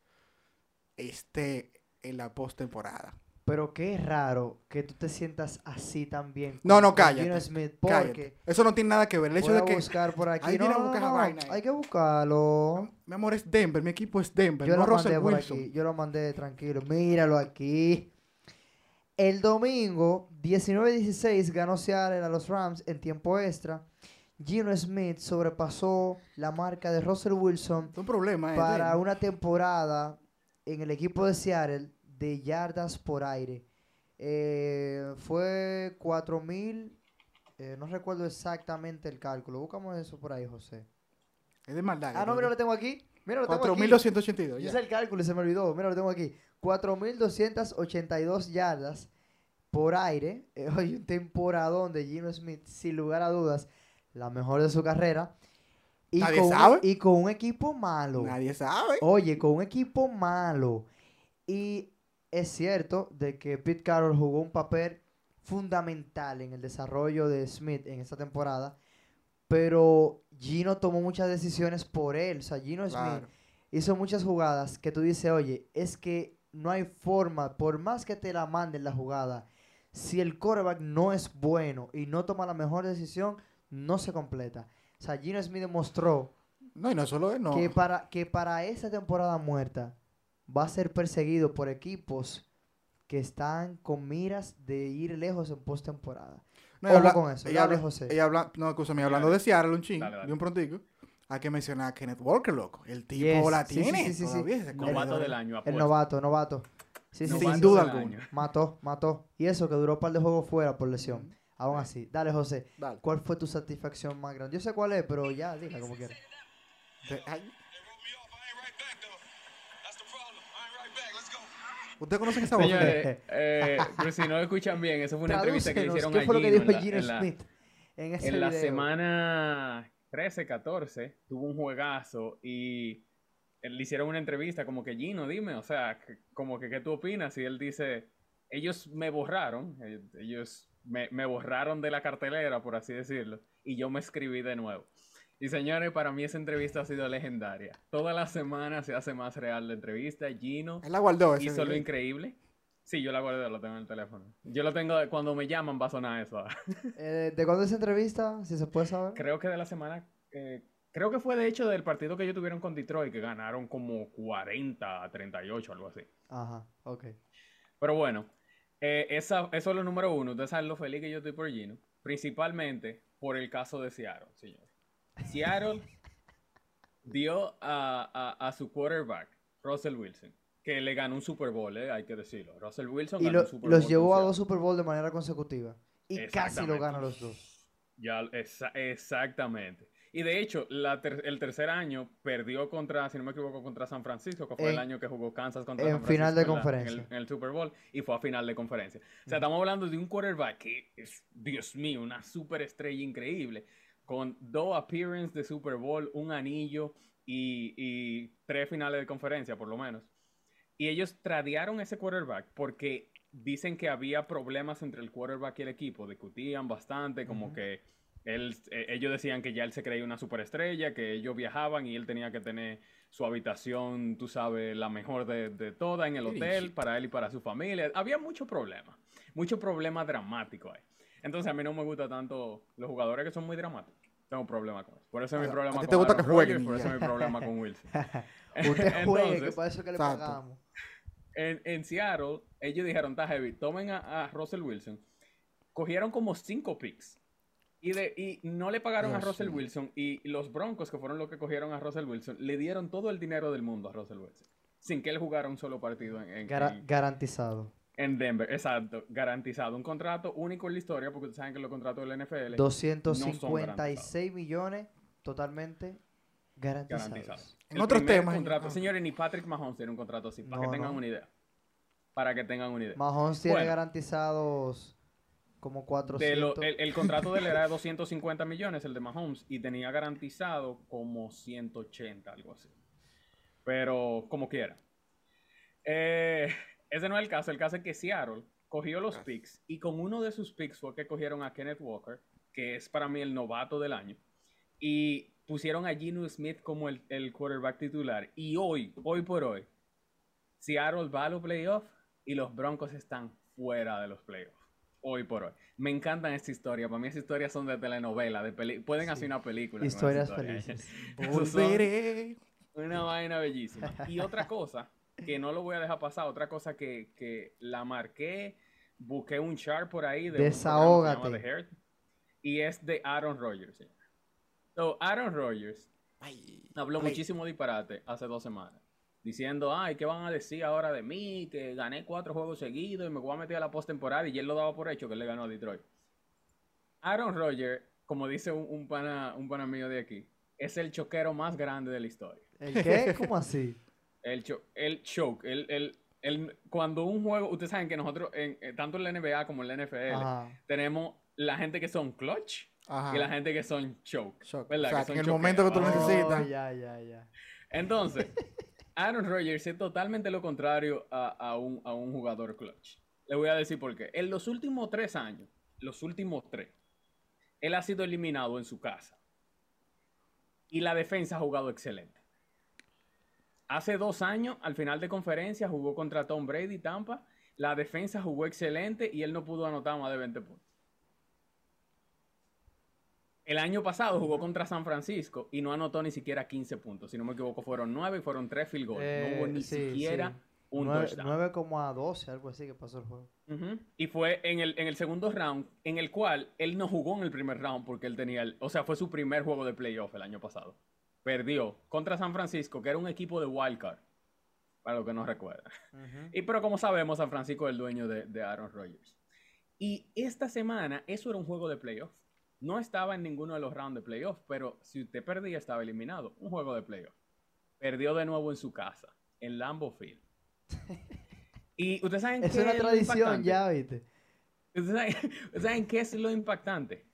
esté en la postemporada. Pero qué raro que tú te sientas así también. No, no, cállate, Gino Smith, Cállate. porque Eso no tiene nada que ver. El hecho de que, buscar por aquí. No, no, no, vaina ahí. hay que buscarlo. mi amor, es Denver. Mi equipo es Denver, Yo no lo Russell mandé por Wilson. aquí, yo lo mandé tranquilo. Míralo aquí. El domingo, 19-16, ganó Seattle a los Rams en tiempo extra. Gino Smith sobrepasó la marca de Russell Wilson un problema, eh, para Denver. una temporada en el equipo de Seattle de yardas por aire. Eh, fue 4000, eh, no recuerdo exactamente el cálculo. Buscamos eso por ahí, José. Es de maldad. Ah, no, mira, lo tengo aquí. Mira, lo tengo aquí. 4.282. Yo ya. hice el cálculo y se me olvidó. Mira, lo tengo aquí. 4.282 yardas por aire. [laughs] Eh, Oye, un temporadón de Gino Smith, sin lugar a dudas, la mejor de su carrera. Y, Nadie con, sabe. y con un equipo malo. Nadie sabe. Oye, con un equipo malo. Y es cierto de que Pete Carroll jugó un papel fundamental en el desarrollo de Smith en esta temporada, pero Gino tomó muchas decisiones por él. O sea, Gino Claro. Smith hizo muchas jugadas que tú dices, oye, es que no hay forma, por más que te la manden la jugada, si el quarterback no es bueno y no toma la mejor decisión, no se completa. O sea, Gino Smith demostró No, y no solo él, no. que, para, que para esa temporada muerta va a ser perseguido por equipos que están con miras de ir lejos en postemporada. No, Ojo habla- con eso, Ella habla, José. ella habla, no, escúchame, hablando de Seattle un ching, de un prontico, hay que mencionar a Kenneth Walker, loco. El tipo Yes, la sí, sí, tiene sí, sí, sí. ese Novato del año, El apuesto. novato, novato. Sí, sí, Sin sí, Novato sí. duda alguna. Mató, mató. Y eso que duró un par de juegos fuera por lesión. Aún así. Dale, José. Dale. ¿Cuál fue tu satisfacción más grande? Yo sé cuál es, pero ya, diga como quieras. ¿Ustedes conocen esa voz? Señores, [laughs] eh, pero si no escuchan bien, eso fue una entrevista que hicieron ¿Qué fue lo que dijo en la- Gino en la- Smith en En la semana 13-14 tuvo un juegazo y le hicieron una entrevista como que Gino, dime, o sea, como que qué tú opinas y él dice, ellos me borraron, eh, ellos me, me borraron de la cartelera, por así decirlo, y yo me escribí de nuevo. Y señores, para mí esa entrevista ha sido legendaria. Toda la semana se hace más real la entrevista. Gino Él la guardó. ese hizo lo increíble. Sí, yo la guardé, lo tengo en el teléfono. Yo lo tengo, cuando me llaman va a sonar eso. [laughs] Eh, ¿De cuándo es esa entrevista? Si se puede saber. creo que de la semana, eh, creo que fue de hecho del partido que ellos tuvieron con Detroit, que ganaron como 40 a 38, algo así. Ajá, ok. Pero bueno, eh, esa, eso es lo número uno. Ustedes saben lo feliz que yo estoy por Gino. Principalmente por el caso de Seattle, señores. Seattle dio a, a- a su quarterback, Russell Wilson, que le ganó un Super Bowl, eh, hay que decirlo. Russell Wilson Y ganó lo- un Super los Bowl llevó a dos Super Bowl de manera consecutiva. Y casi lo gana los dos. Ya, exa- exactamente. Y de hecho, la ter- el tercer año perdió contra, si no me equivoco, contra San Francisco, que fue el año que jugó Kansas contra en San Francisco final de conferencia. En el, en el Super Bowl y fue a final de conferencia. O sea, estamos hablando de un quarterback que es, Dios mío, una superestrella increíble, con dos appearances de Super Bowl, un anillo y, y tres finales de conferencia, por lo menos. Y ellos tradearon ese quarterback porque dicen que había problemas entre el quarterback y el equipo. Discutían bastante, como que él, eh, ellos decían que ya él se creía una superestrella, que ellos viajaban y él tenía que tener su habitación, tú sabes, la mejor de, de todas en el hotel, para él y para su familia. Había mucho problema, mucho problema dramático ahí. Entonces a mí no me gusta tanto los jugadores que son muy dramáticos. Tengo problema con eso. Por eso es mi A- a problema con te gusta que jueguen por eso es mi problema con Wilson. [laughs] [laughs] Usted juegue, que eso que le pagamos. en, en Seattle, ellos dijeron, está heavy, tomen a, a Russell Wilson. Cogieron como cinco picks. Y, de, y no le pagaron a Dios Russell. Wilson. Y los Broncos, que fueron los que cogieron a Russell Wilson, le dieron todo el dinero del mundo a Russell Wilson. Sin que él jugara un solo partido en, en- garantizado. En Denver. Exacto, garantizado. Un contrato único en la historia, porque ustedes saben que los contratos del NFL no son 256 millones totalmente garantizados. garantizados. En El otros temas, contrato- ah. señores, ni Patrick Mahomes tiene un contrato así, para No, que tengan no. una idea. Para que tengan una idea. Mahomes tiene Bueno. garantizados como De 400. lo- el, el contrato de él era de 250 millones, el de Mahomes, y tenía garantizado como 180, algo así. Pero como quiera. Eh, ese no es el caso. El caso es que Seattle cogió los picks y con uno de sus picks fue que cogieron a Kenneth Walker, que es para mí el novato del año, y pusieron a Gino Smith como el, el quarterback titular. Y hoy, hoy por hoy, Seattle va a los playoffs y los Broncos están fuera de los playoffs. Hoy por hoy. Me encantan esta historia. Para mí esas historias son de telenovela. De peli- Pueden hacer una película. Historias historia. felices. [laughs] Volveré. Una vaina bellísima. Y otra cosa, que no lo voy a dejar pasar, otra cosa que, que la marqué, busqué un chart por ahí de Desahógate. The Herd, y es de Aaron Rodgers. señor. So, Aaron Rodgers Ay, habló muchísimo disparate hace dos semanas. Diciendo, ay, ¿qué van a decir ahora de mí? Que gané cuatro juegos seguidos y me voy a meter a la postemporada. Y él lo daba por hecho que él le ganó a Detroit. Aaron Rodgers, como dice un, un pana, un pana mío de aquí, es el choquero más grande de la historia. ¿El qué? ¿Cómo así? [laughs] El, cho- el choke, el, el, el- cuando un juego, ustedes saben que nosotros, en, eh, tanto en la NBA como en la NFL, Ajá. tenemos la gente que son clutch Ajá. y la gente que son choke. Shock. ¿verdad? O sea, Que que son en el momento que tú lo choqueros. necesitas. Oh, ya, ya, ya. Entonces, [laughs] Aaron Rodgers es totalmente lo contrario a, a un, a un jugador clutch. Le voy a decir por qué. En los últimos tres años, los últimos tres, él ha sido eliminado en su casa. Y la defensa ha jugado excelente. Hace dos años, al final de conferencia, jugó contra Tom Brady Tampa. La defensa jugó excelente y él no pudo anotar más de 20 puntos. El año pasado jugó contra San Francisco y no anotó ni siquiera 15 puntos. Si no me equivoco, fueron 9 y fueron 3 field goals. no hubo Eh, ni sí, siquiera sí. un Nueve- touchdown. 9 como a 12, algo así que pasó el juego. Y fue en el, en el segundo round, en el cual él no jugó en el primer round porque él tenía el. O sea, fue su primer juego de playoff el año pasado. Perdió contra San Francisco, que era un equipo de wildcard. Para los que no recuerdan. Y pero como sabemos, San Francisco es el dueño de, de Aaron Rodgers. Y esta semana, eso era un juego de playoff. No estaba en ninguno de los rounds de playoff, pero si usted perdía, estaba eliminado. Un juego de playoff. Perdió de nuevo en su casa, en Lambeau Field. [laughs] Y ustedes saben Es qué una lo tradición impactante? ya, ¿viste? ¿Ustedes saben, [laughs] ustedes saben qué es lo impactante?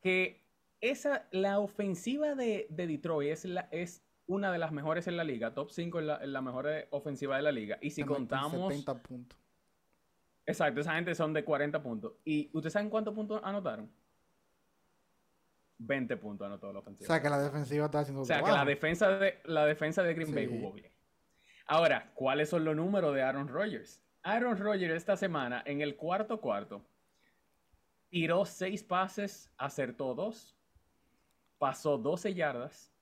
Que esa, la ofensiva de, de Detroit es, la, es una de las mejores en la liga, top 5 en la, en la mejor eh, ofensiva de la liga. Y si contamos... 70 puntos. Exacto, esa gente son de 40 puntos. ¿Y ustedes saben cuántos puntos anotaron? 20 puntos anotó la O ofensiva. sea que la defensiva está haciendo O sea, que la defensa de, la defensa de Green Bay jugó bien. Ahora, ¿cuáles son los números de Aaron Rodgers? Aaron Rodgers esta semana, en el cuarto cuarto, tiró seis pases, acertó dos, pasó 12 yardas,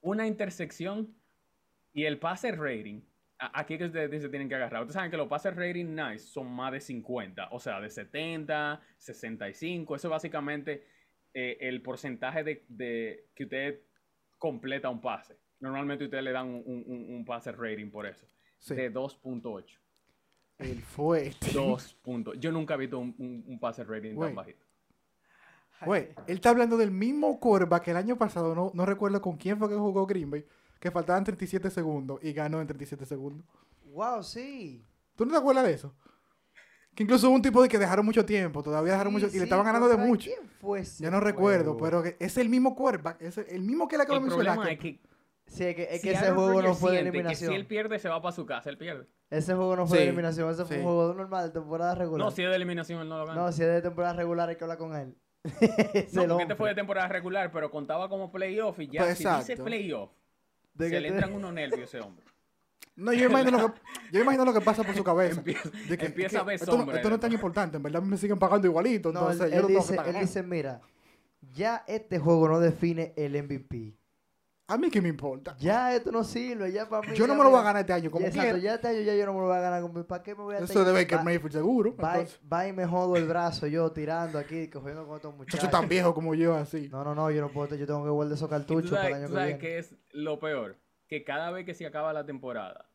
una intersección y el pase rating. Aquí que ustedes se tienen que agarrar. Ustedes saben que los pases rating nice son más de 50, o sea, de 70, 65. Eso es básicamente eh, el porcentaje de, de que usted completa un pase. Normalmente ustedes le dan un, un- pase rating por eso. Sí. De 2.8. Él fue. 2 puntos. Yo nunca he visto un, un- un pase rating tan bajito. Güey, él está hablando del mismo quarterback que el año pasado, no, no recuerdo con quién fue que jugó Green Bay, que faltaban 37 segundos y ganó en 37 segundos. Wow, sí. ¿Tú no te acuerdas de eso? Que incluso hubo un tipo de que dejaron mucho tiempo, todavía dejaron Sí, mucho y sí, le estaban ganando de ¿contra mucho. quién fue ese Ya no recuerdo, juego? pero que es el mismo quarterback, es el mismo que le acabó El de mencionar. problema es que, Sí, es que, es si que ese juego no fue de que eliminación. si él pierde, se va para su casa. Él pierde. Ese juego no fue de eliminación, ese fue sí. un juego normal de temporada regular. No, si es de eliminación, él no lo gana. No, si es de temporada regular hay que hablar con él. [laughs] No, porque este fue de temporada regular, pero contaba como playoff y ya Pues, si dice exacto. playoff, De se que le te- entran unos nervios a ese hombre. No, yo imagino, lo que, [laughs] yo imagino lo que pasa por su cabeza. Empieza- De que- empieza que a ver esto, no, sombra esto no es tan importante, en verdad me siguen pagando igualito, No, entonces él, yo él no tengo que dice, él dice, mira, ya este juego no define el MVP. A mí qué me importa. Ya esto no sirve, ya para mí. Yo no me lo voy a ganar este año, como ya, exacto, quiera. ya este año ya yo no me lo voy a ganar. ¿Para qué me voy a Eso es de Baker va- Mayfield seguro. Va, entonces, va y me jodo el brazo yo tirando aquí, cogiendo con estos muchacho muchachos. tan viejo como yo, así. No, no, no, yo no puedo, yo tengo que guardar esos cartuchos para el año que sabes viene. qué es lo peor, que cada vez que se acaba la temporada,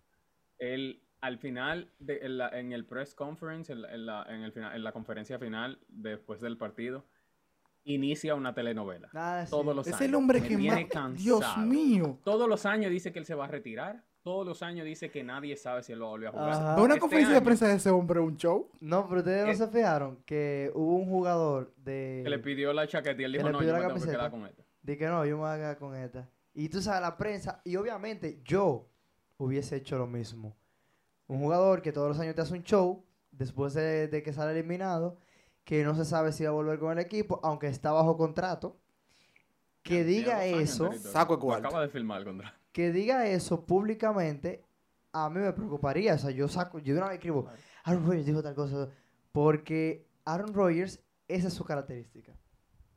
él al final, de, en, la- en el press conference, en la, en la- en el final, en la conferencia final, después del partido, inicia una telenovela. Sí. Todos los Es años. el hombre Me que más... Dios cansado. mío. Todos los años dice que él se va a retirar. Todos los años dice que nadie sabe si él va a volver a jugar. Ajá. Una Este conferencia de prensa de ese hombre, un show. No, pero ustedes no se fijaron que hubo un jugador de... Que le pidió la chaqueta y él que dijo, le no, pidió yo la me tengo que quedar camiseta. con esta. De que no, yo me voy a quedar con esta. Y tú sabes, la prensa, y obviamente yo hubiese hecho lo mismo. Un jugador que todos los años te hace un show, después de, de que sale eliminado, que no se sabe si va a volver con el equipo, aunque está bajo contrato, que diga años eso, saco cuarto. Acaba de firmar el contrato. que diga eso públicamente, a mí me preocuparía. O sea, yo saco, yo de una vez escribo, Aaron Rodgers dijo tal cosa, porque Aaron Rodgers, esa es su característica.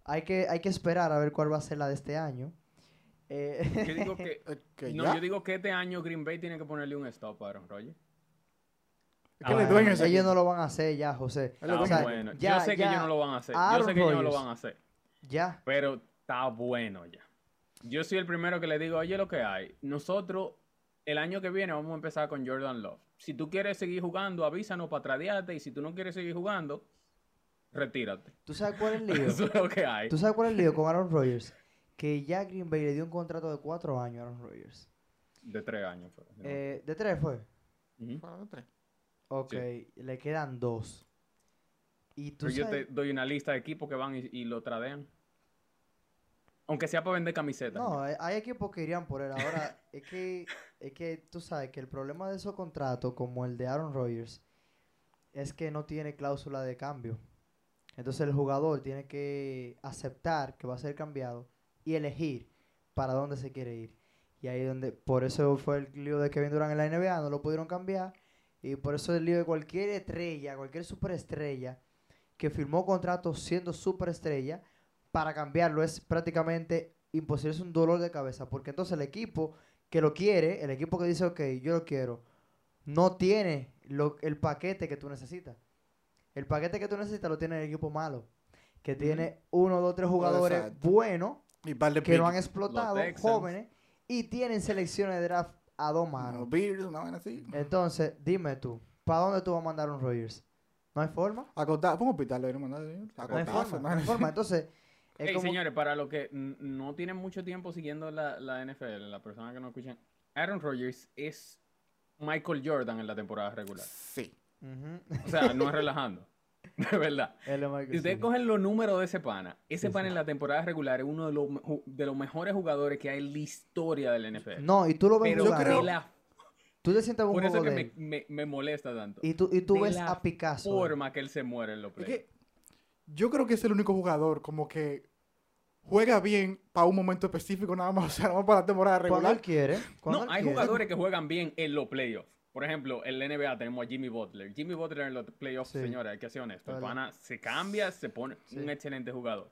Hay que, hay que esperar a ver cuál va a ser la de este año. Eh, Yo digo que [laughs] que No, ya. yo digo que este año Green Bay tiene que ponerle un stop a Aaron Rodgers. Que Ah, dueño de ese ellos no lo van a hacer ya, José. O sea, bueno. ya- yo sé que ya ellos no lo van a hacer. Yo sé que ellos no lo van a hacer. Ya. Pero está bueno ya. Yo soy el primero que le digo, oye, lo que hay. Nosotros, el año que viene, vamos a empezar con Jordan Love. Si tú quieres seguir jugando, avísanos para tradearte. Y si tú no quieres seguir jugando, retírate. ¿Tú sabes cuál es el [laughs] lío? Eso es lo que hay. ¿Tú sabes cuál es el lío con Aaron Rodgers? Que ya Green Bay le dio un contrato de cuatro años a Aaron Rodgers. De tres años. fue, ¿no? Eh, ¿De tres fue? Ujú. Bueno, tres. Ok, le quedan dos. Y tú Pero yo sabes... te doy una lista de equipos que van y, y lo tradean. Aunque sea para vender camisetas. No, hay, hay equipos que irían por él. Ahora, [laughs] es que, es que tú sabes que el problema de esos contratos, como el de Aaron Rodgers, es que no tiene cláusula de cambio. Entonces el jugador tiene que aceptar que va a ser cambiado y elegir para dónde se quiere ir. Y ahí donde, por eso fue el lío de Kevin Durant en la NBA, no lo pudieron cambiar. Y por eso el lío de cualquier estrella, cualquier superestrella que firmó contrato siendo superestrella, para cambiarlo es prácticamente imposible, es un dolor de cabeza. Porque entonces el equipo que lo quiere, el equipo que dice, ok, yo lo quiero, no tiene lo- el paquete que tú necesitas. El paquete que tú necesitas lo tiene el equipo malo. Que tiene uno, dos, tres jugadores buenos que lo han explotado, jóvenes, y tienen selecciones de draft a dos manos. Bears, una vaina así. Entonces, dime tú, ¿para dónde tú vas a mandar un Rogers? ¿No hay forma? Acotar, pongo hospital, lo mandar. No hay forma, ¿no? hay forma. Entonces, [laughs] es Ey, como- señores, para los que no tienen mucho tiempo siguiendo la, la NFL, la persona que no escuchan, Aaron Rodgers es Michael Jordan en la temporada regular. Sí. O sea, no es relajando. [laughs] [laughs] De verdad. Si ustedes cogen los números de ese pana, ese Sí, pana sí. en la temporada regular es uno de los, de los mejores jugadores que hay en la historia del NFL. No, y tú lo ves pero jugar. creo- la- Tú te sientas un por eso que me, me- me molesta tanto. y tú, y tú de ves la a Picasso. forma que él se muere en los Es playoffs. que yo creo que es el único jugador como que juega bien para un momento específico nada más, [laughs] o sea, nada más para la temporada Cuando regular. él quiere. cuando No, él hay quiere. jugadores que juegan bien en los playoffs. Por ejemplo, en la NBA tenemos a Jimmy Butler. Jimmy Butler en los playoffs, Sí. señores, hay que ser honesto. Verdad. pana se cambia, se pone Sí. un excelente jugador.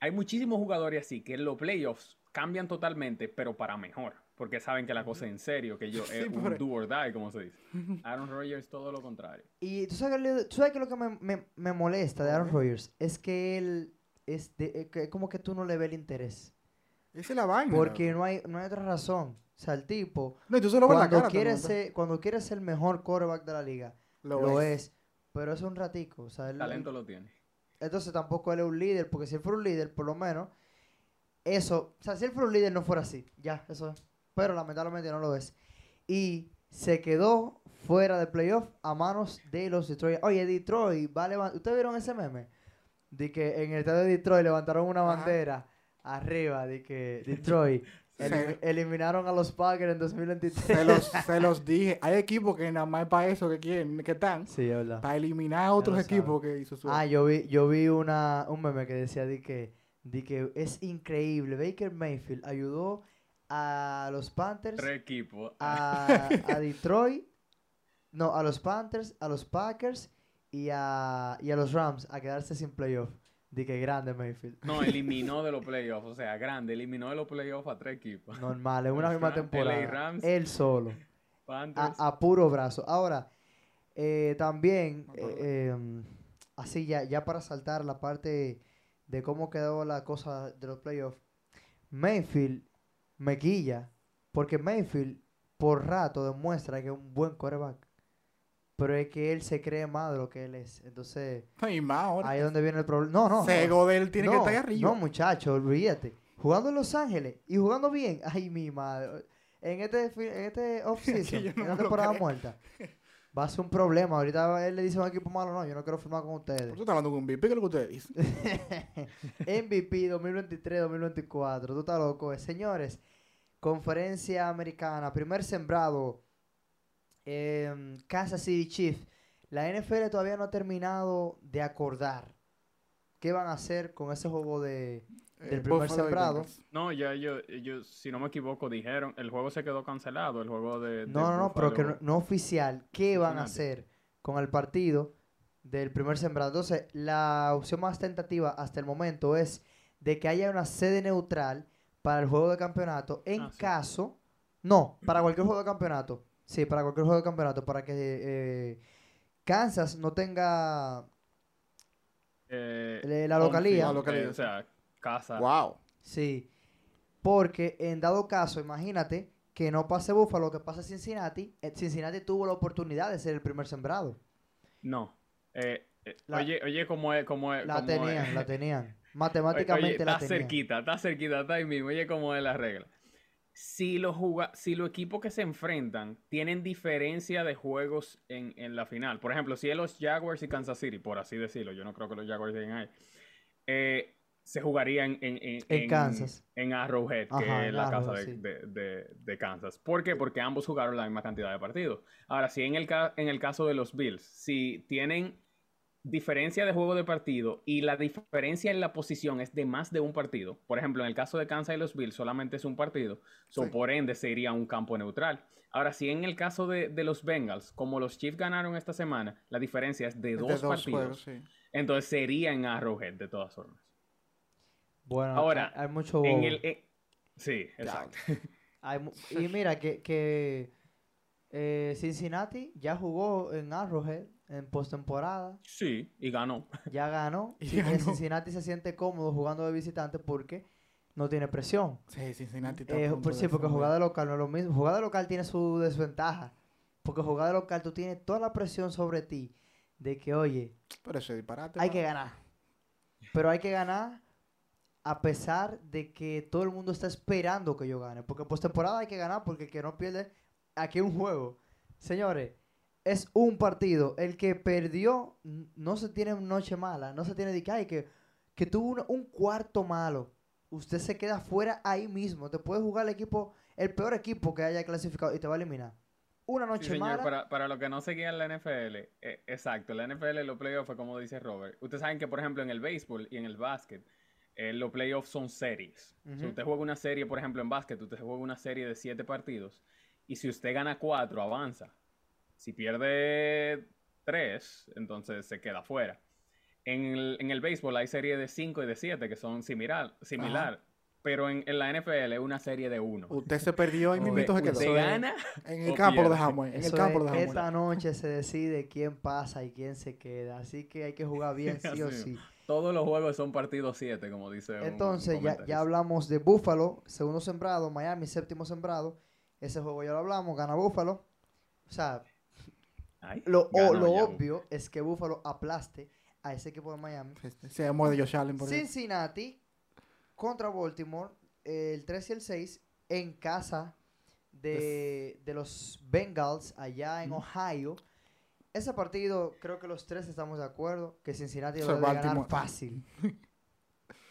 Hay muchísimos jugadores así que en los playoffs cambian totalmente, pero para mejor. Porque saben que la cosa es en serio, que yo [laughs] es Sí, un pero- do or die, como se dice. [laughs] Aaron Rodgers todo lo contrario. Y tú sabes, que, tú sabes que lo que me, me- me molesta de Aaron. Rodgers es que él es de- eh, que como que tú no le ves el interés. Esa es la vaina. Porque no hay, no hay otra razón. O sea, el tipo, No, y tú se lo cuando cara. quiere, ser, cuando quiere ser el mejor quarterback de la liga, Lo, lo, es. es. Pero es un ratico. O sea, él- Talento lo tiene. entonces tampoco él es un líder, porque si él fuera un líder, por lo menos, eso, o sea, si él fuera un líder no fuera así, ya, eso es. Pero lamentablemente no lo es. Y se quedó fuera de playoff a manos de los Detroit. Oye, Detroit va a levantar, ¿ustedes vieron ese meme? De que en el estadio de Detroit levantaron una Ajá. bandera arriba, de que Detroit. Elim- eliminaron a los Packers en 2023. Se los, [laughs] se los dije. Hay equipos que nada más es para eso que quieren, que están. Sí, es verdad. Para eliminar a otros equipos que hizo su. Ah, yo vi, yo vi una, un meme que decía de que, de que es increíble. Baker Mayfield ayudó a los Panthers, Tres equipos. a, [laughs] a Detroit, no, a los Panthers, a los Packers y a, y a los Rams a quedarse sin playoff. De que grande Mayfield. No, eliminó de los [laughs] playoffs. O sea, grande. Eliminó de los playoffs a tres equipos. Normal, en una Los misma Ram- LA temporada. Rams. Él solo. Panthers. a, a puro brazo. Ahora, eh, también, eh, em, así ya, ya para saltar la parte de cómo quedó la cosa de los playoffs, Mayfield me quilla, porque Mayfield por rato demuestra que es un buen quarterback, pero es que él se cree más de lo que él es. Entonces, Y más ahora. ahí es donde viene el problema. No, no. Cego de él tiene que estar arriba. No, muchacho, olvídate. Jugando en Los Ángeles y jugando bien. Ay, mi madre. En este, en este [laughs] off-season, no en la temporada muerta, [laughs] va a ser un problema. Ahorita él le dice a un equipo malo, no, yo no quiero firmar con ustedes. Tú estás hablando con un VIP, ¿qué es lo que ustedes dicen? [laughs] MVP 2023-2024. Tú estás loco. eh. Señores, conferencia americana, primer sembrado, em, Kansas City Chiefs. La NFL todavía no ha terminado de acordar qué van a hacer con ese juego de, del Eh, primer Buffalo y sembrado. No, ya ellos, ellos, si no me equivoco, dijeron, el juego se quedó cancelado, el juego de... de No, no, no, pero que no, oficial. ¿Qué van a hacer con el partido del primer sembrado? Entonces, la opción más tentativa hasta el momento es de que haya una sede neutral para el juego de campeonato en Ah, sí. caso... No, para cualquier juego de campeonato. Sí, para cualquier juego de campeonato. Para que eh, Kansas no tenga... Eh, Le- la localía. field, La localía, eh, o sea, casa. Wow. Sí. Porque en dado caso, imagínate que no pase Buffalo, que pase Cincinnati. eh, Cincinnati tuvo la oportunidad de ser el primer sembrado. No. Eh, eh, La- oye, oye, cómo es, cómo es. La cómo tenían, es. la tenían. [laughs] Matemáticamente oye, la está tenían. cerquita, está cerquita, está ahí mismo. Oye, cómo es la regla. Si los, si los equipos que se enfrentan tienen diferencia de juegos en, en la final, por ejemplo, si es los Jaguars y Kansas City, por así decirlo, yo no creo que los Jaguars lleguen ahí. eh, se jugaría en, en, en, En Kansas. En Arrowhead, que Ajá, es la casa de, sí. de- de- de Kansas. ¿Por qué? Porque ambos jugaron la misma cantidad de partidos. Ahora, si en el, en el caso de los Bills, si tienen diferencia de juego de partido y la diferencia en la posición es de más de un partido, por ejemplo, en el caso de Kansas y los Bills solamente es un partido, so Sí. por ende se iría a un campo neutral. Ahora, si en el caso de, de los Bengals, como los Chiefs ganaron esta semana, la diferencia es de dos, dos partidos, juegos, sí. entonces sería en Arrowhead de todas formas. Bueno, Ahora, hay, hay mucho En el, en- Sí, exacto. [laughs] Hay y mira que, que eh, Cincinnati ya jugó en Arrowhead en postemporada, Sí, y ganó. ya ganó. [laughs] Y ganó. Cincinnati se siente cómodo jugando de visitante porque no tiene presión. Sí, Cincinnati está Eh, por de sí, porque de local no es lo mismo. Jugar de local tiene su desventaja. Porque jugar de local tú tienes toda la presión sobre ti de que, oye, Pero ese disparate. hay que ganar. Pero hay que ganar a pesar de que todo el mundo está esperando que yo gane. Porque postemporada hay que ganar porque el que no pierde, aquí un juego. Señores, es un partido. El que perdió no se tiene noche mala. No se tiene de que, ay, que, que tuvo un, un cuarto malo. Usted se queda fuera ahí mismo. Te puede jugar el equipo, el peor equipo que haya clasificado y te va a eliminar. Una Sí, noche señor, mala. para, para los que no seguían la NFL, eh, exacto, la NFL, los playoffs fue como dice Robert. Ustedes saben que, por ejemplo, en el béisbol y en el básquet, eh, los playoffs son series. Si usted juega una serie, por ejemplo, en básquet, usted juega una serie de siete partidos, y si usted gana cuatro, avanza. Si pierde tres, entonces se queda fuera. En el, en el béisbol hay series de cinco y de siete que son similar, similar pero en, en la NFL es una serie de uno. Usted se perdió ahí Oye, [laughs] mismo se quedó. Gana En el campo lo dejamos. En el campo lo dejamos. esta noche se decide quién pasa y quién se queda. Así que hay que jugar bien [laughs] sí o sí. Todos los juegos son partidos 7, como dice un- un Entonces, ya, ya hablamos de Buffalo, segundo sembrado, Miami, séptimo sembrado. Ese juego ya lo hablamos, gana Buffalo. O sea, Ay, lo, o- lo obvio es que Buffalo aplaste a ese equipo de Miami. Este, Se llamó de Josh Allen por ahí. Cincinnati contra Baltimore, el 3 y el 6, en casa de, de los Bengals, allá en Ohio. Ese partido, creo que los tres estamos de acuerdo, que Cincinnati lo es debe ganar Baltimore. fácil. [laughs]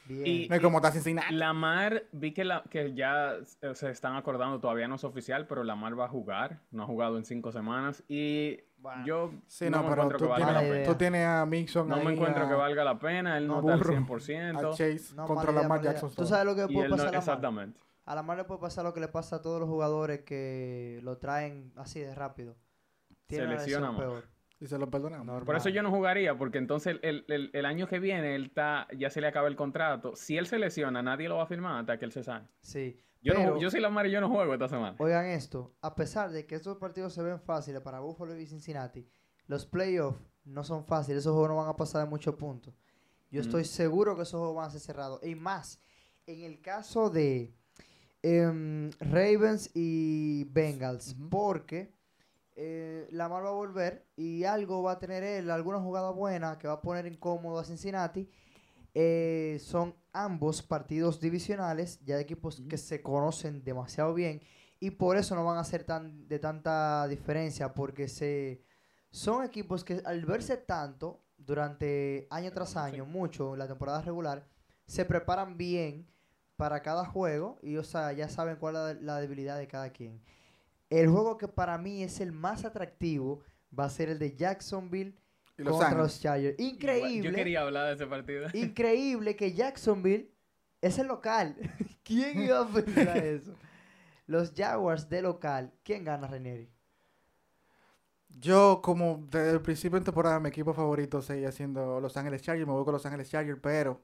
Bien. Y- No es como está Cincinnati. Lamar, vi que, la, que ya se están acordando, todavía no es oficial, pero Lamar va a jugar. No ha jugado en cinco semanas. Y Bueno. yo Sí, no, no, me pero encuentro tú que valga la pena. tú tienes a Mixon No me encuentro a- que valga la pena. Él no, está al Burrow, 100%. a Chase No, contra idea, Lamar. Jackson. ¿Tú sabes lo que puede no- pasar exactamente. A Lamar le puede pasar lo que le pasa a todos los jugadores que lo traen así de rápido. Tiene una lesiona más. peor. Y se lo perdonamos. Normal. Por eso yo no jugaría, porque entonces el, el- el año que viene él está, ya se le acaba el contrato. Si él se lesiona, nadie lo va a firmar hasta que él se sane. Sí. Yo, pero- yo soy Lamar y yo no juego esta semana. Oigan esto, a pesar de que estos partidos se ven fáciles para Buffalo y Cincinnati, los playoffs no son fáciles, esos juegos no van a pasar de muchos puntos. Yo Mm. estoy seguro que esos juegos van a ser cerrados. Y más, en el caso de em, Ravens y Bengals, porque eh, Lamar va a volver y algo va a tener él, alguna jugada buena que va a poner incómodo a Cincinnati. Eh, son ambos partidos divisionales, ya de equipos que se conocen demasiado bien y por eso no van a ser tan de tanta diferencia porque se son equipos que al verse tanto durante año tras año, mucho en la temporada regular, se preparan bien para cada juego y o sea, ya saben cuál es la debilidad de cada quien. El juego que para mí es el más atractivo va a ser el de Jacksonville Y Los contra los Chargers. Increíble. Yo quería hablar de ese partido. [laughs] Increíble que Jacksonville es el local. [laughs] ¿Quién iba a pensar [laughs] eso? Los Jaguars de local. ¿Quién gana, Renieri? Yo, como desde el principio de temporada, mi equipo favorito seguía siendo Los Ángeles Chargers. Me voy con Los Ángeles Chargers, pero.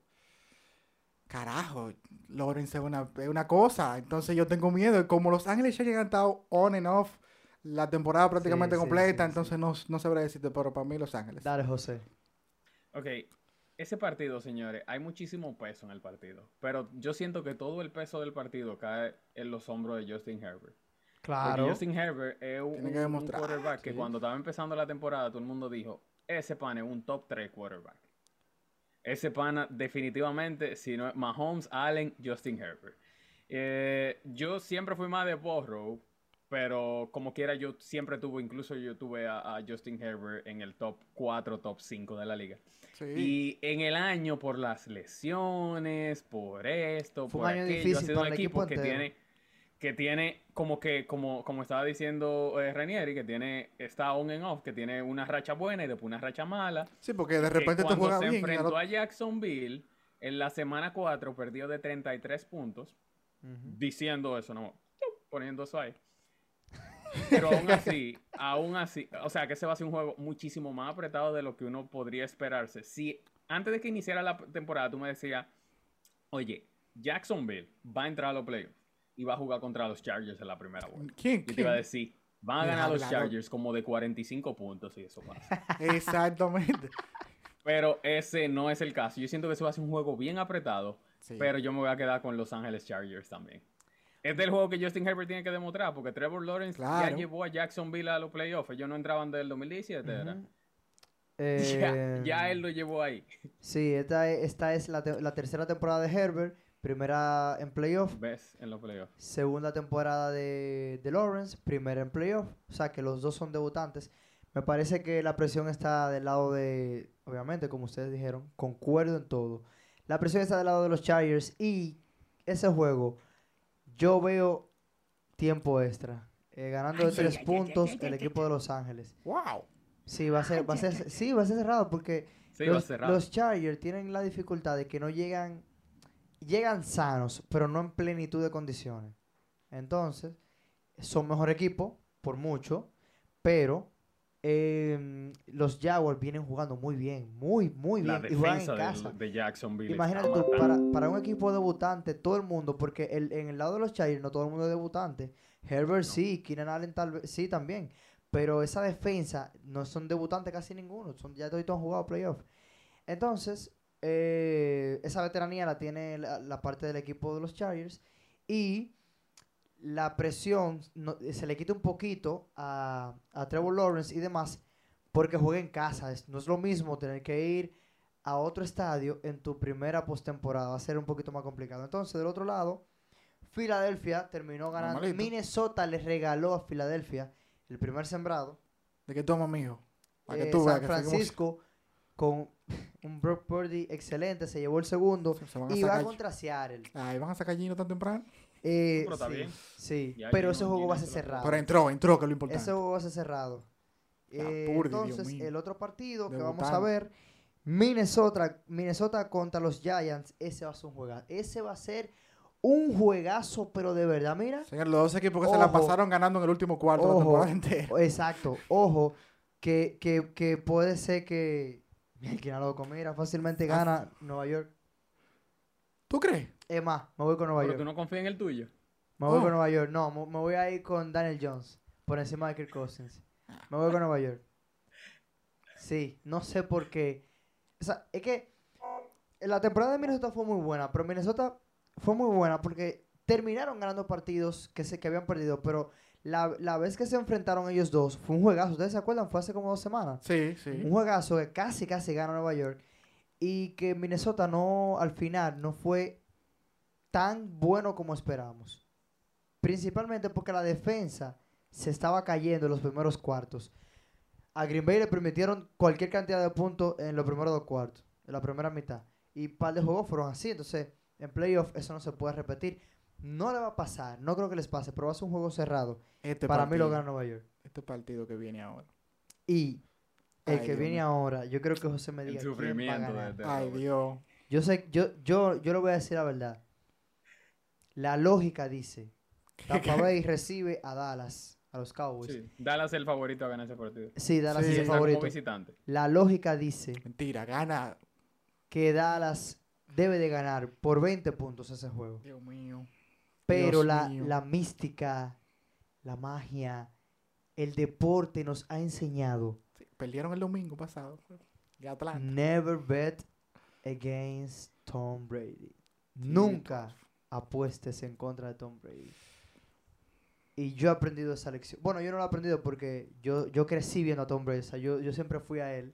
Carajo, Lawrence es una, es una cosa. Entonces yo tengo miedo. Como Los Ángeles Chargers han estado on and off la temporada prácticamente sí, completa, sí, entonces no, no sabré decirte, pero para mí Los Ángeles. Dale, José. Ok, ese partido, señores, hay muchísimo peso en el partido, pero yo siento que todo el peso del partido cae en los hombros de Justin Herbert. Porque Claro. Justin Herbert es un, que quarterback que sí. cuando estaba empezando la temporada todo el mundo dijo, ese pan es un top 3 quarterback. Ese pana definitivamente, si no es Mahomes, Allen, Justin Herbert. Eh, yo siempre fui más de Burrow, Pero como quiera, yo siempre tuve, incluso yo tuve a, a Justin Herbert en el top 4, top 5 de la liga. Sí. Y en el año, por las lesiones, por esto, Fue un por año aquello, difícil ha sido un equipo equipo que tiene, que tiene como que, como, como estaba diciendo eh, Ranieri, que tiene, está on and off, que tiene una racha buena y después una racha mala. Sí, porque de repente te juega se bien. y enfrentó a Jacksonville, en la semana 4 perdió de 33 puntos, diciendo eso, no, poniendo eso ahí. Pero aún así, aún así, o sea que ese va a ser un juego muchísimo más apretado de lo que uno podría esperarse. Si antes de que iniciara la temporada tú me decías, oye, Jacksonville va a entrar a los playoffs y va a jugar contra los Chargers en la primera vuelta. ¿Quién? Yo te iba a decir, van a ganar los. Chargers como de 45 puntos y eso pasa. Exactamente. Pero ese no es el caso. Yo siento que eso va a ser un juego bien apretado, Sí. pero yo me voy a quedar con Los Ángeles Chargers también. Este es el juego que Justin Herbert tiene que demostrar, porque Trevor Lawrence ya llevó a Jacksonville a los playoffs. Ellos no entraban del 2017, ¿era? Ujú. [laughs] Ya, Eh, ya él lo llevó ahí. Sí, esta es, esta es la, te- la tercera temporada de Herbert, primera en playoff, ¿Ves? En los playoffs. segunda temporada de, de Lawrence, primera en playoff, o sea que los dos son debutantes. Me parece que la presión está del lado de, obviamente, como ustedes dijeron, concuerdo en todo. La presión está del lado de los Chargers y ese juego, yo veo tiempo extra. eh, ganando de tres puntos ay, ay, el ay, equipo de Los Ángeles. ¡Wow! Sí, va a ser, va a ser, sí, va a ser cerrado porque Sí, los, los Chargers tienen la dificultad de que no llegan, llegan sanos, pero no en plenitud de condiciones. Entonces, son mejor equipo, por mucho, pero em, los Jaguars vienen jugando muy bien, muy, muy La bien, y juegan en casa. de Jacksonville. Imagínate tú, para, para un equipo debutante, todo el mundo, porque el- en el lado de los Chargers no todo el mundo es debutante. Herbert sí, Keenan Allen tal vez, sí también. Pero esa defensa no son debutantes casi ninguno, son, ya todos han jugado playoff. Entonces, eh, esa veteranía la tiene la, la parte del equipo de los Chargers y la presión no- se le quita un poquito a, a Trevor Lawrence y demás porque juega en casa. Es- no es lo mismo tener que ir a otro estadio en tu primera postemporada. Va a ser un poquito más complicado. Entonces, del otro lado, Filadelfia terminó ganando. Normalito. Minnesota les regaló a Filadelfia el primer sembrado. ¿De qué toma, mijo? Para que Eh, tú veas San que Francisco con un Brock Purdy excelente, se llevó el segundo se y va sacar. contra Seattle. Ay, van a sacar Gino tan temprano. Eh, Pero está sí, bien. sí, Ya pero ese juego va a ser cerrado. Pero entró, entró, que es lo importante. Ese juego va a ser cerrado. Eh, entonces, el otro partido que vamos a ver, Minnesota, Minnesota contra los Giants, ese va a ser un juegazo. Ese va a ser un juegazo, pero de verdad, mira. Señor, los dos equipos que se la Ojo. pasaron ganando en el último cuarto de la Ojo. temporada entera. [laughs] Exacto, ojo, que, que, que puede ser que el que no lo mira, fácilmente Ah. gana Nueva York. ¿Tú crees? Es más, me voy con Nueva Pero York. tú no confías en el tuyo. Me voy Oh. con Nueva York. No, me, me voy a ir con Daniel Jones por encima de Kirk Cousins. Me voy con Nueva York. Sí, no sé por qué. O sea, es que la temporada de Minnesota fue muy buena, pero Minnesota fue muy buena porque terminaron ganando partidos que, se, que habían perdido, pero la, la vez que se enfrentaron ellos dos fue un juegazo. ¿Ustedes se acuerdan? Fue hace como dos semanas. Sí, sí. Un juegazo que casi, casi gana Nueva York. Y que Minnesota no, al final, no fue tan bueno como esperábamos. Principalmente porque la defensa se estaba cayendo en los primeros cuartos. A Green Bay le permitieron cualquier cantidad de puntos en los primeros dos cuartos, en la primera mitad. Y un par de juegos fueron así. Entonces, en playoff eso no se puede repetir. No le va a pasar, no creo que les pase, pero va a ser un juego cerrado. Este Para mí lo partido, gana Nueva York. Este partido que viene ahora. Y el Ay, que Dios viene ahora, yo creo que José me El diga quién va a sufrimiento ganar. de, de Ay. Dios. Yo sé, yo, yo, yo le voy a decir la verdad. La lógica dice, [laughs] Tampa Bay recibe a Dallas, a los Cowboys. Sí, Dallas es el favorito a ganar ese partido. Dallas Sí, es Y el como favorito. visitante. La lógica dice Mentira, gana. que Dallas debe de ganar por 20 puntos ese juego. Dios mío. Pero Dios la, mío. la mística, la magia, el deporte nos ha enseñado Sí, perdieron el domingo pasado. Atlanta. never bet against Tom Brady. Nunca apuestes en contra de Tom Brady. Y yo he aprendido esa lección. Bueno, yo no lo he aprendido porque yo, yo crecí viendo a Tom Brady. O sea, yo, yo siempre fui a él.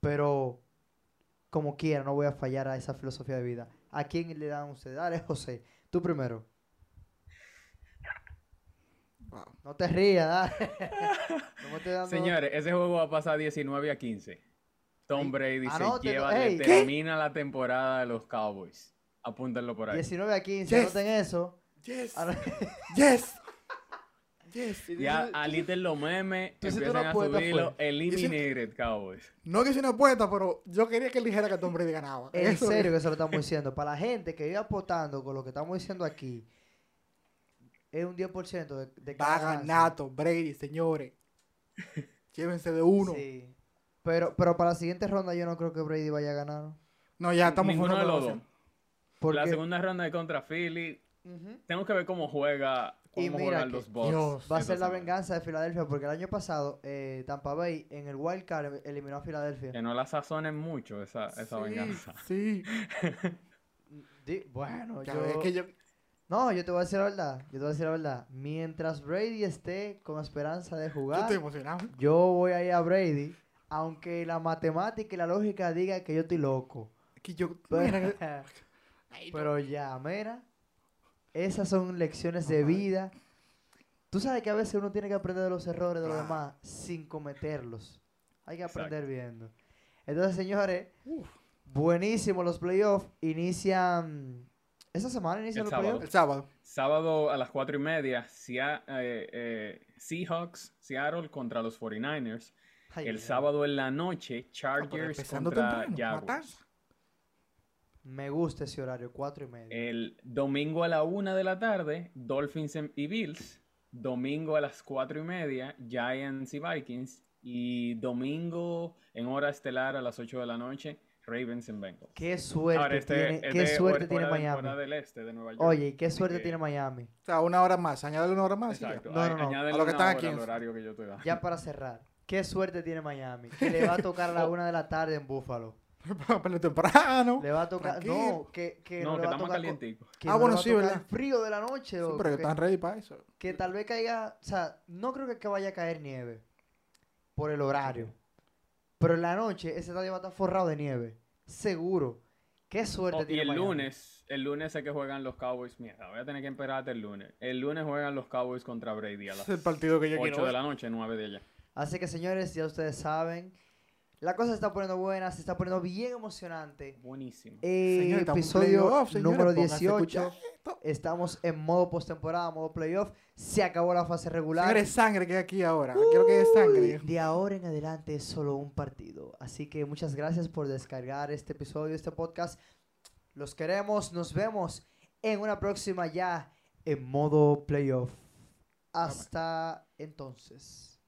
Pero como quiera, no voy a fallar a esa filosofía de vida. ¿A quién le dan ustedes? Dale, José. Tú primero. Wow. No te rías, dale. [laughs] No dando- Señores, ese juego va a pasar 19 a 15. Tom Brady se lleva, ey. le ¿Qué? termina la temporada de los Cowboys. Apúntenlo por ahí. 19 a 15, Yes. anoten eso. Yes. Ahora- [laughs] Yes. Yes. Ya aliten los memes, tú hiciste empiezan una a apuesta, subirlo. Eliminated Cowboys. No que sea una apuesta, pero yo quería que él dijera que Tom Brady ganaba. En Eso serio es. que se lo estamos diciendo. Para la gente que vive apostando con lo que estamos diciendo aquí, es un 10% de, de Va a ganancia. ganar Tom Brady, señores. [laughs] Llévense de uno. Sí. Pero, pero para la siguiente ronda yo no creo que Brady vaya a ganar. No, ya estamos Ninguno de los dos. Porque, La segunda ronda de contra Philly. Ujú. Tengo que ver cómo juega. Y Cómo mira juegan que los Bucks. Dios. va a ser la venganza de Filadelfia porque el año pasado eh, Tampa Bay en el wild card eliminó a Filadelfia. Que no la sazonen mucho esa, esa Sí, venganza. Sí. Di- bueno, yo... ves que yo. No, yo te voy a decir la verdad. Yo te voy a decir la verdad. Mientras Brady esté con esperanza de Yo jugar, estoy emocionado. yo voy a ir a Brady, aunque la matemática y la lógica diga que yo estoy loco. Que yo. Pero, [laughs] pero ya, mira, esas son lecciones de vida. Tú sabes que a veces uno tiene que aprender de los errores de los demás sin cometerlos. Hay que Exacto. aprender viendo. Entonces, señores, Uf, buenísimo los playoffs. Inician... ¿Esta semana inician El los sábado. el playoffs? sábado. Sábado a las 4 y media, Sea- eh, eh, Seahawks, Seattle contra los 49ers. Ay, El sábado en la noche, Ah, Chargers contra temprano, Jaguars. matanza. Me gusta ese horario, cuatro y media. El domingo a la 1 de la tarde, Dolphins y Bills. Domingo a las 4 y media, Giants y Vikings. Y domingo en hora estelar a las 8 de la noche, Ravens en Bengals. Qué suerte Ahora, este- tiene, este qué suerte tiene hora del- hora Miami. del este de Nueva York. Oye, ¿y qué suerte que- tiene Miami. O sea, una hora más. Añádale una hora más. Exacto. No, a- no, no. A lo que están aquí en- horario que yo te da. Ya para cerrar, qué suerte tiene Miami. [laughs] Que le va a tocar a la una de la tarde en [laughs] Búfalo. Pero temprano. Le va a tocar. Tranquilo. No, que, que No, le que va a está más tocar. co- calientico. que Ah, no le bueno, sí, tocar ¿verdad? el frío de la noche. Sí, loco, pero que que, están ready para eso. que tal vez caiga. O sea, no creo que, que vaya a caer nieve. Por el horario. Pero en la noche ese estadio va a estar forrado de nieve. Seguro. Qué suerte Oh, y tiene el Miami. lunes, el lunes sé que juegan los Cowboys. Mierda, voy a tener que esperarte el lunes. El lunes juegan los Cowboys contra Brady a las es el partido que yo 8 quiero de la noche, 9 de allá. Así que señores, ya ustedes saben. La cosa se está poniendo buena, se está poniendo bien emocionante. Buenísimo. Eh, Señores, estamos en episodio playoff, número pónganse a 18. escuchar esto. Estamos en modo postemporada, modo playoff. Se acabó la fase regular. Señores, sangre que hay aquí ahora. Quiero que es sangre. De ahora en adelante es solo un partido. Así que muchas gracias por descargar este episodio, este podcast. Los queremos. Nos vemos en una próxima ya en modo playoff. Hasta entonces.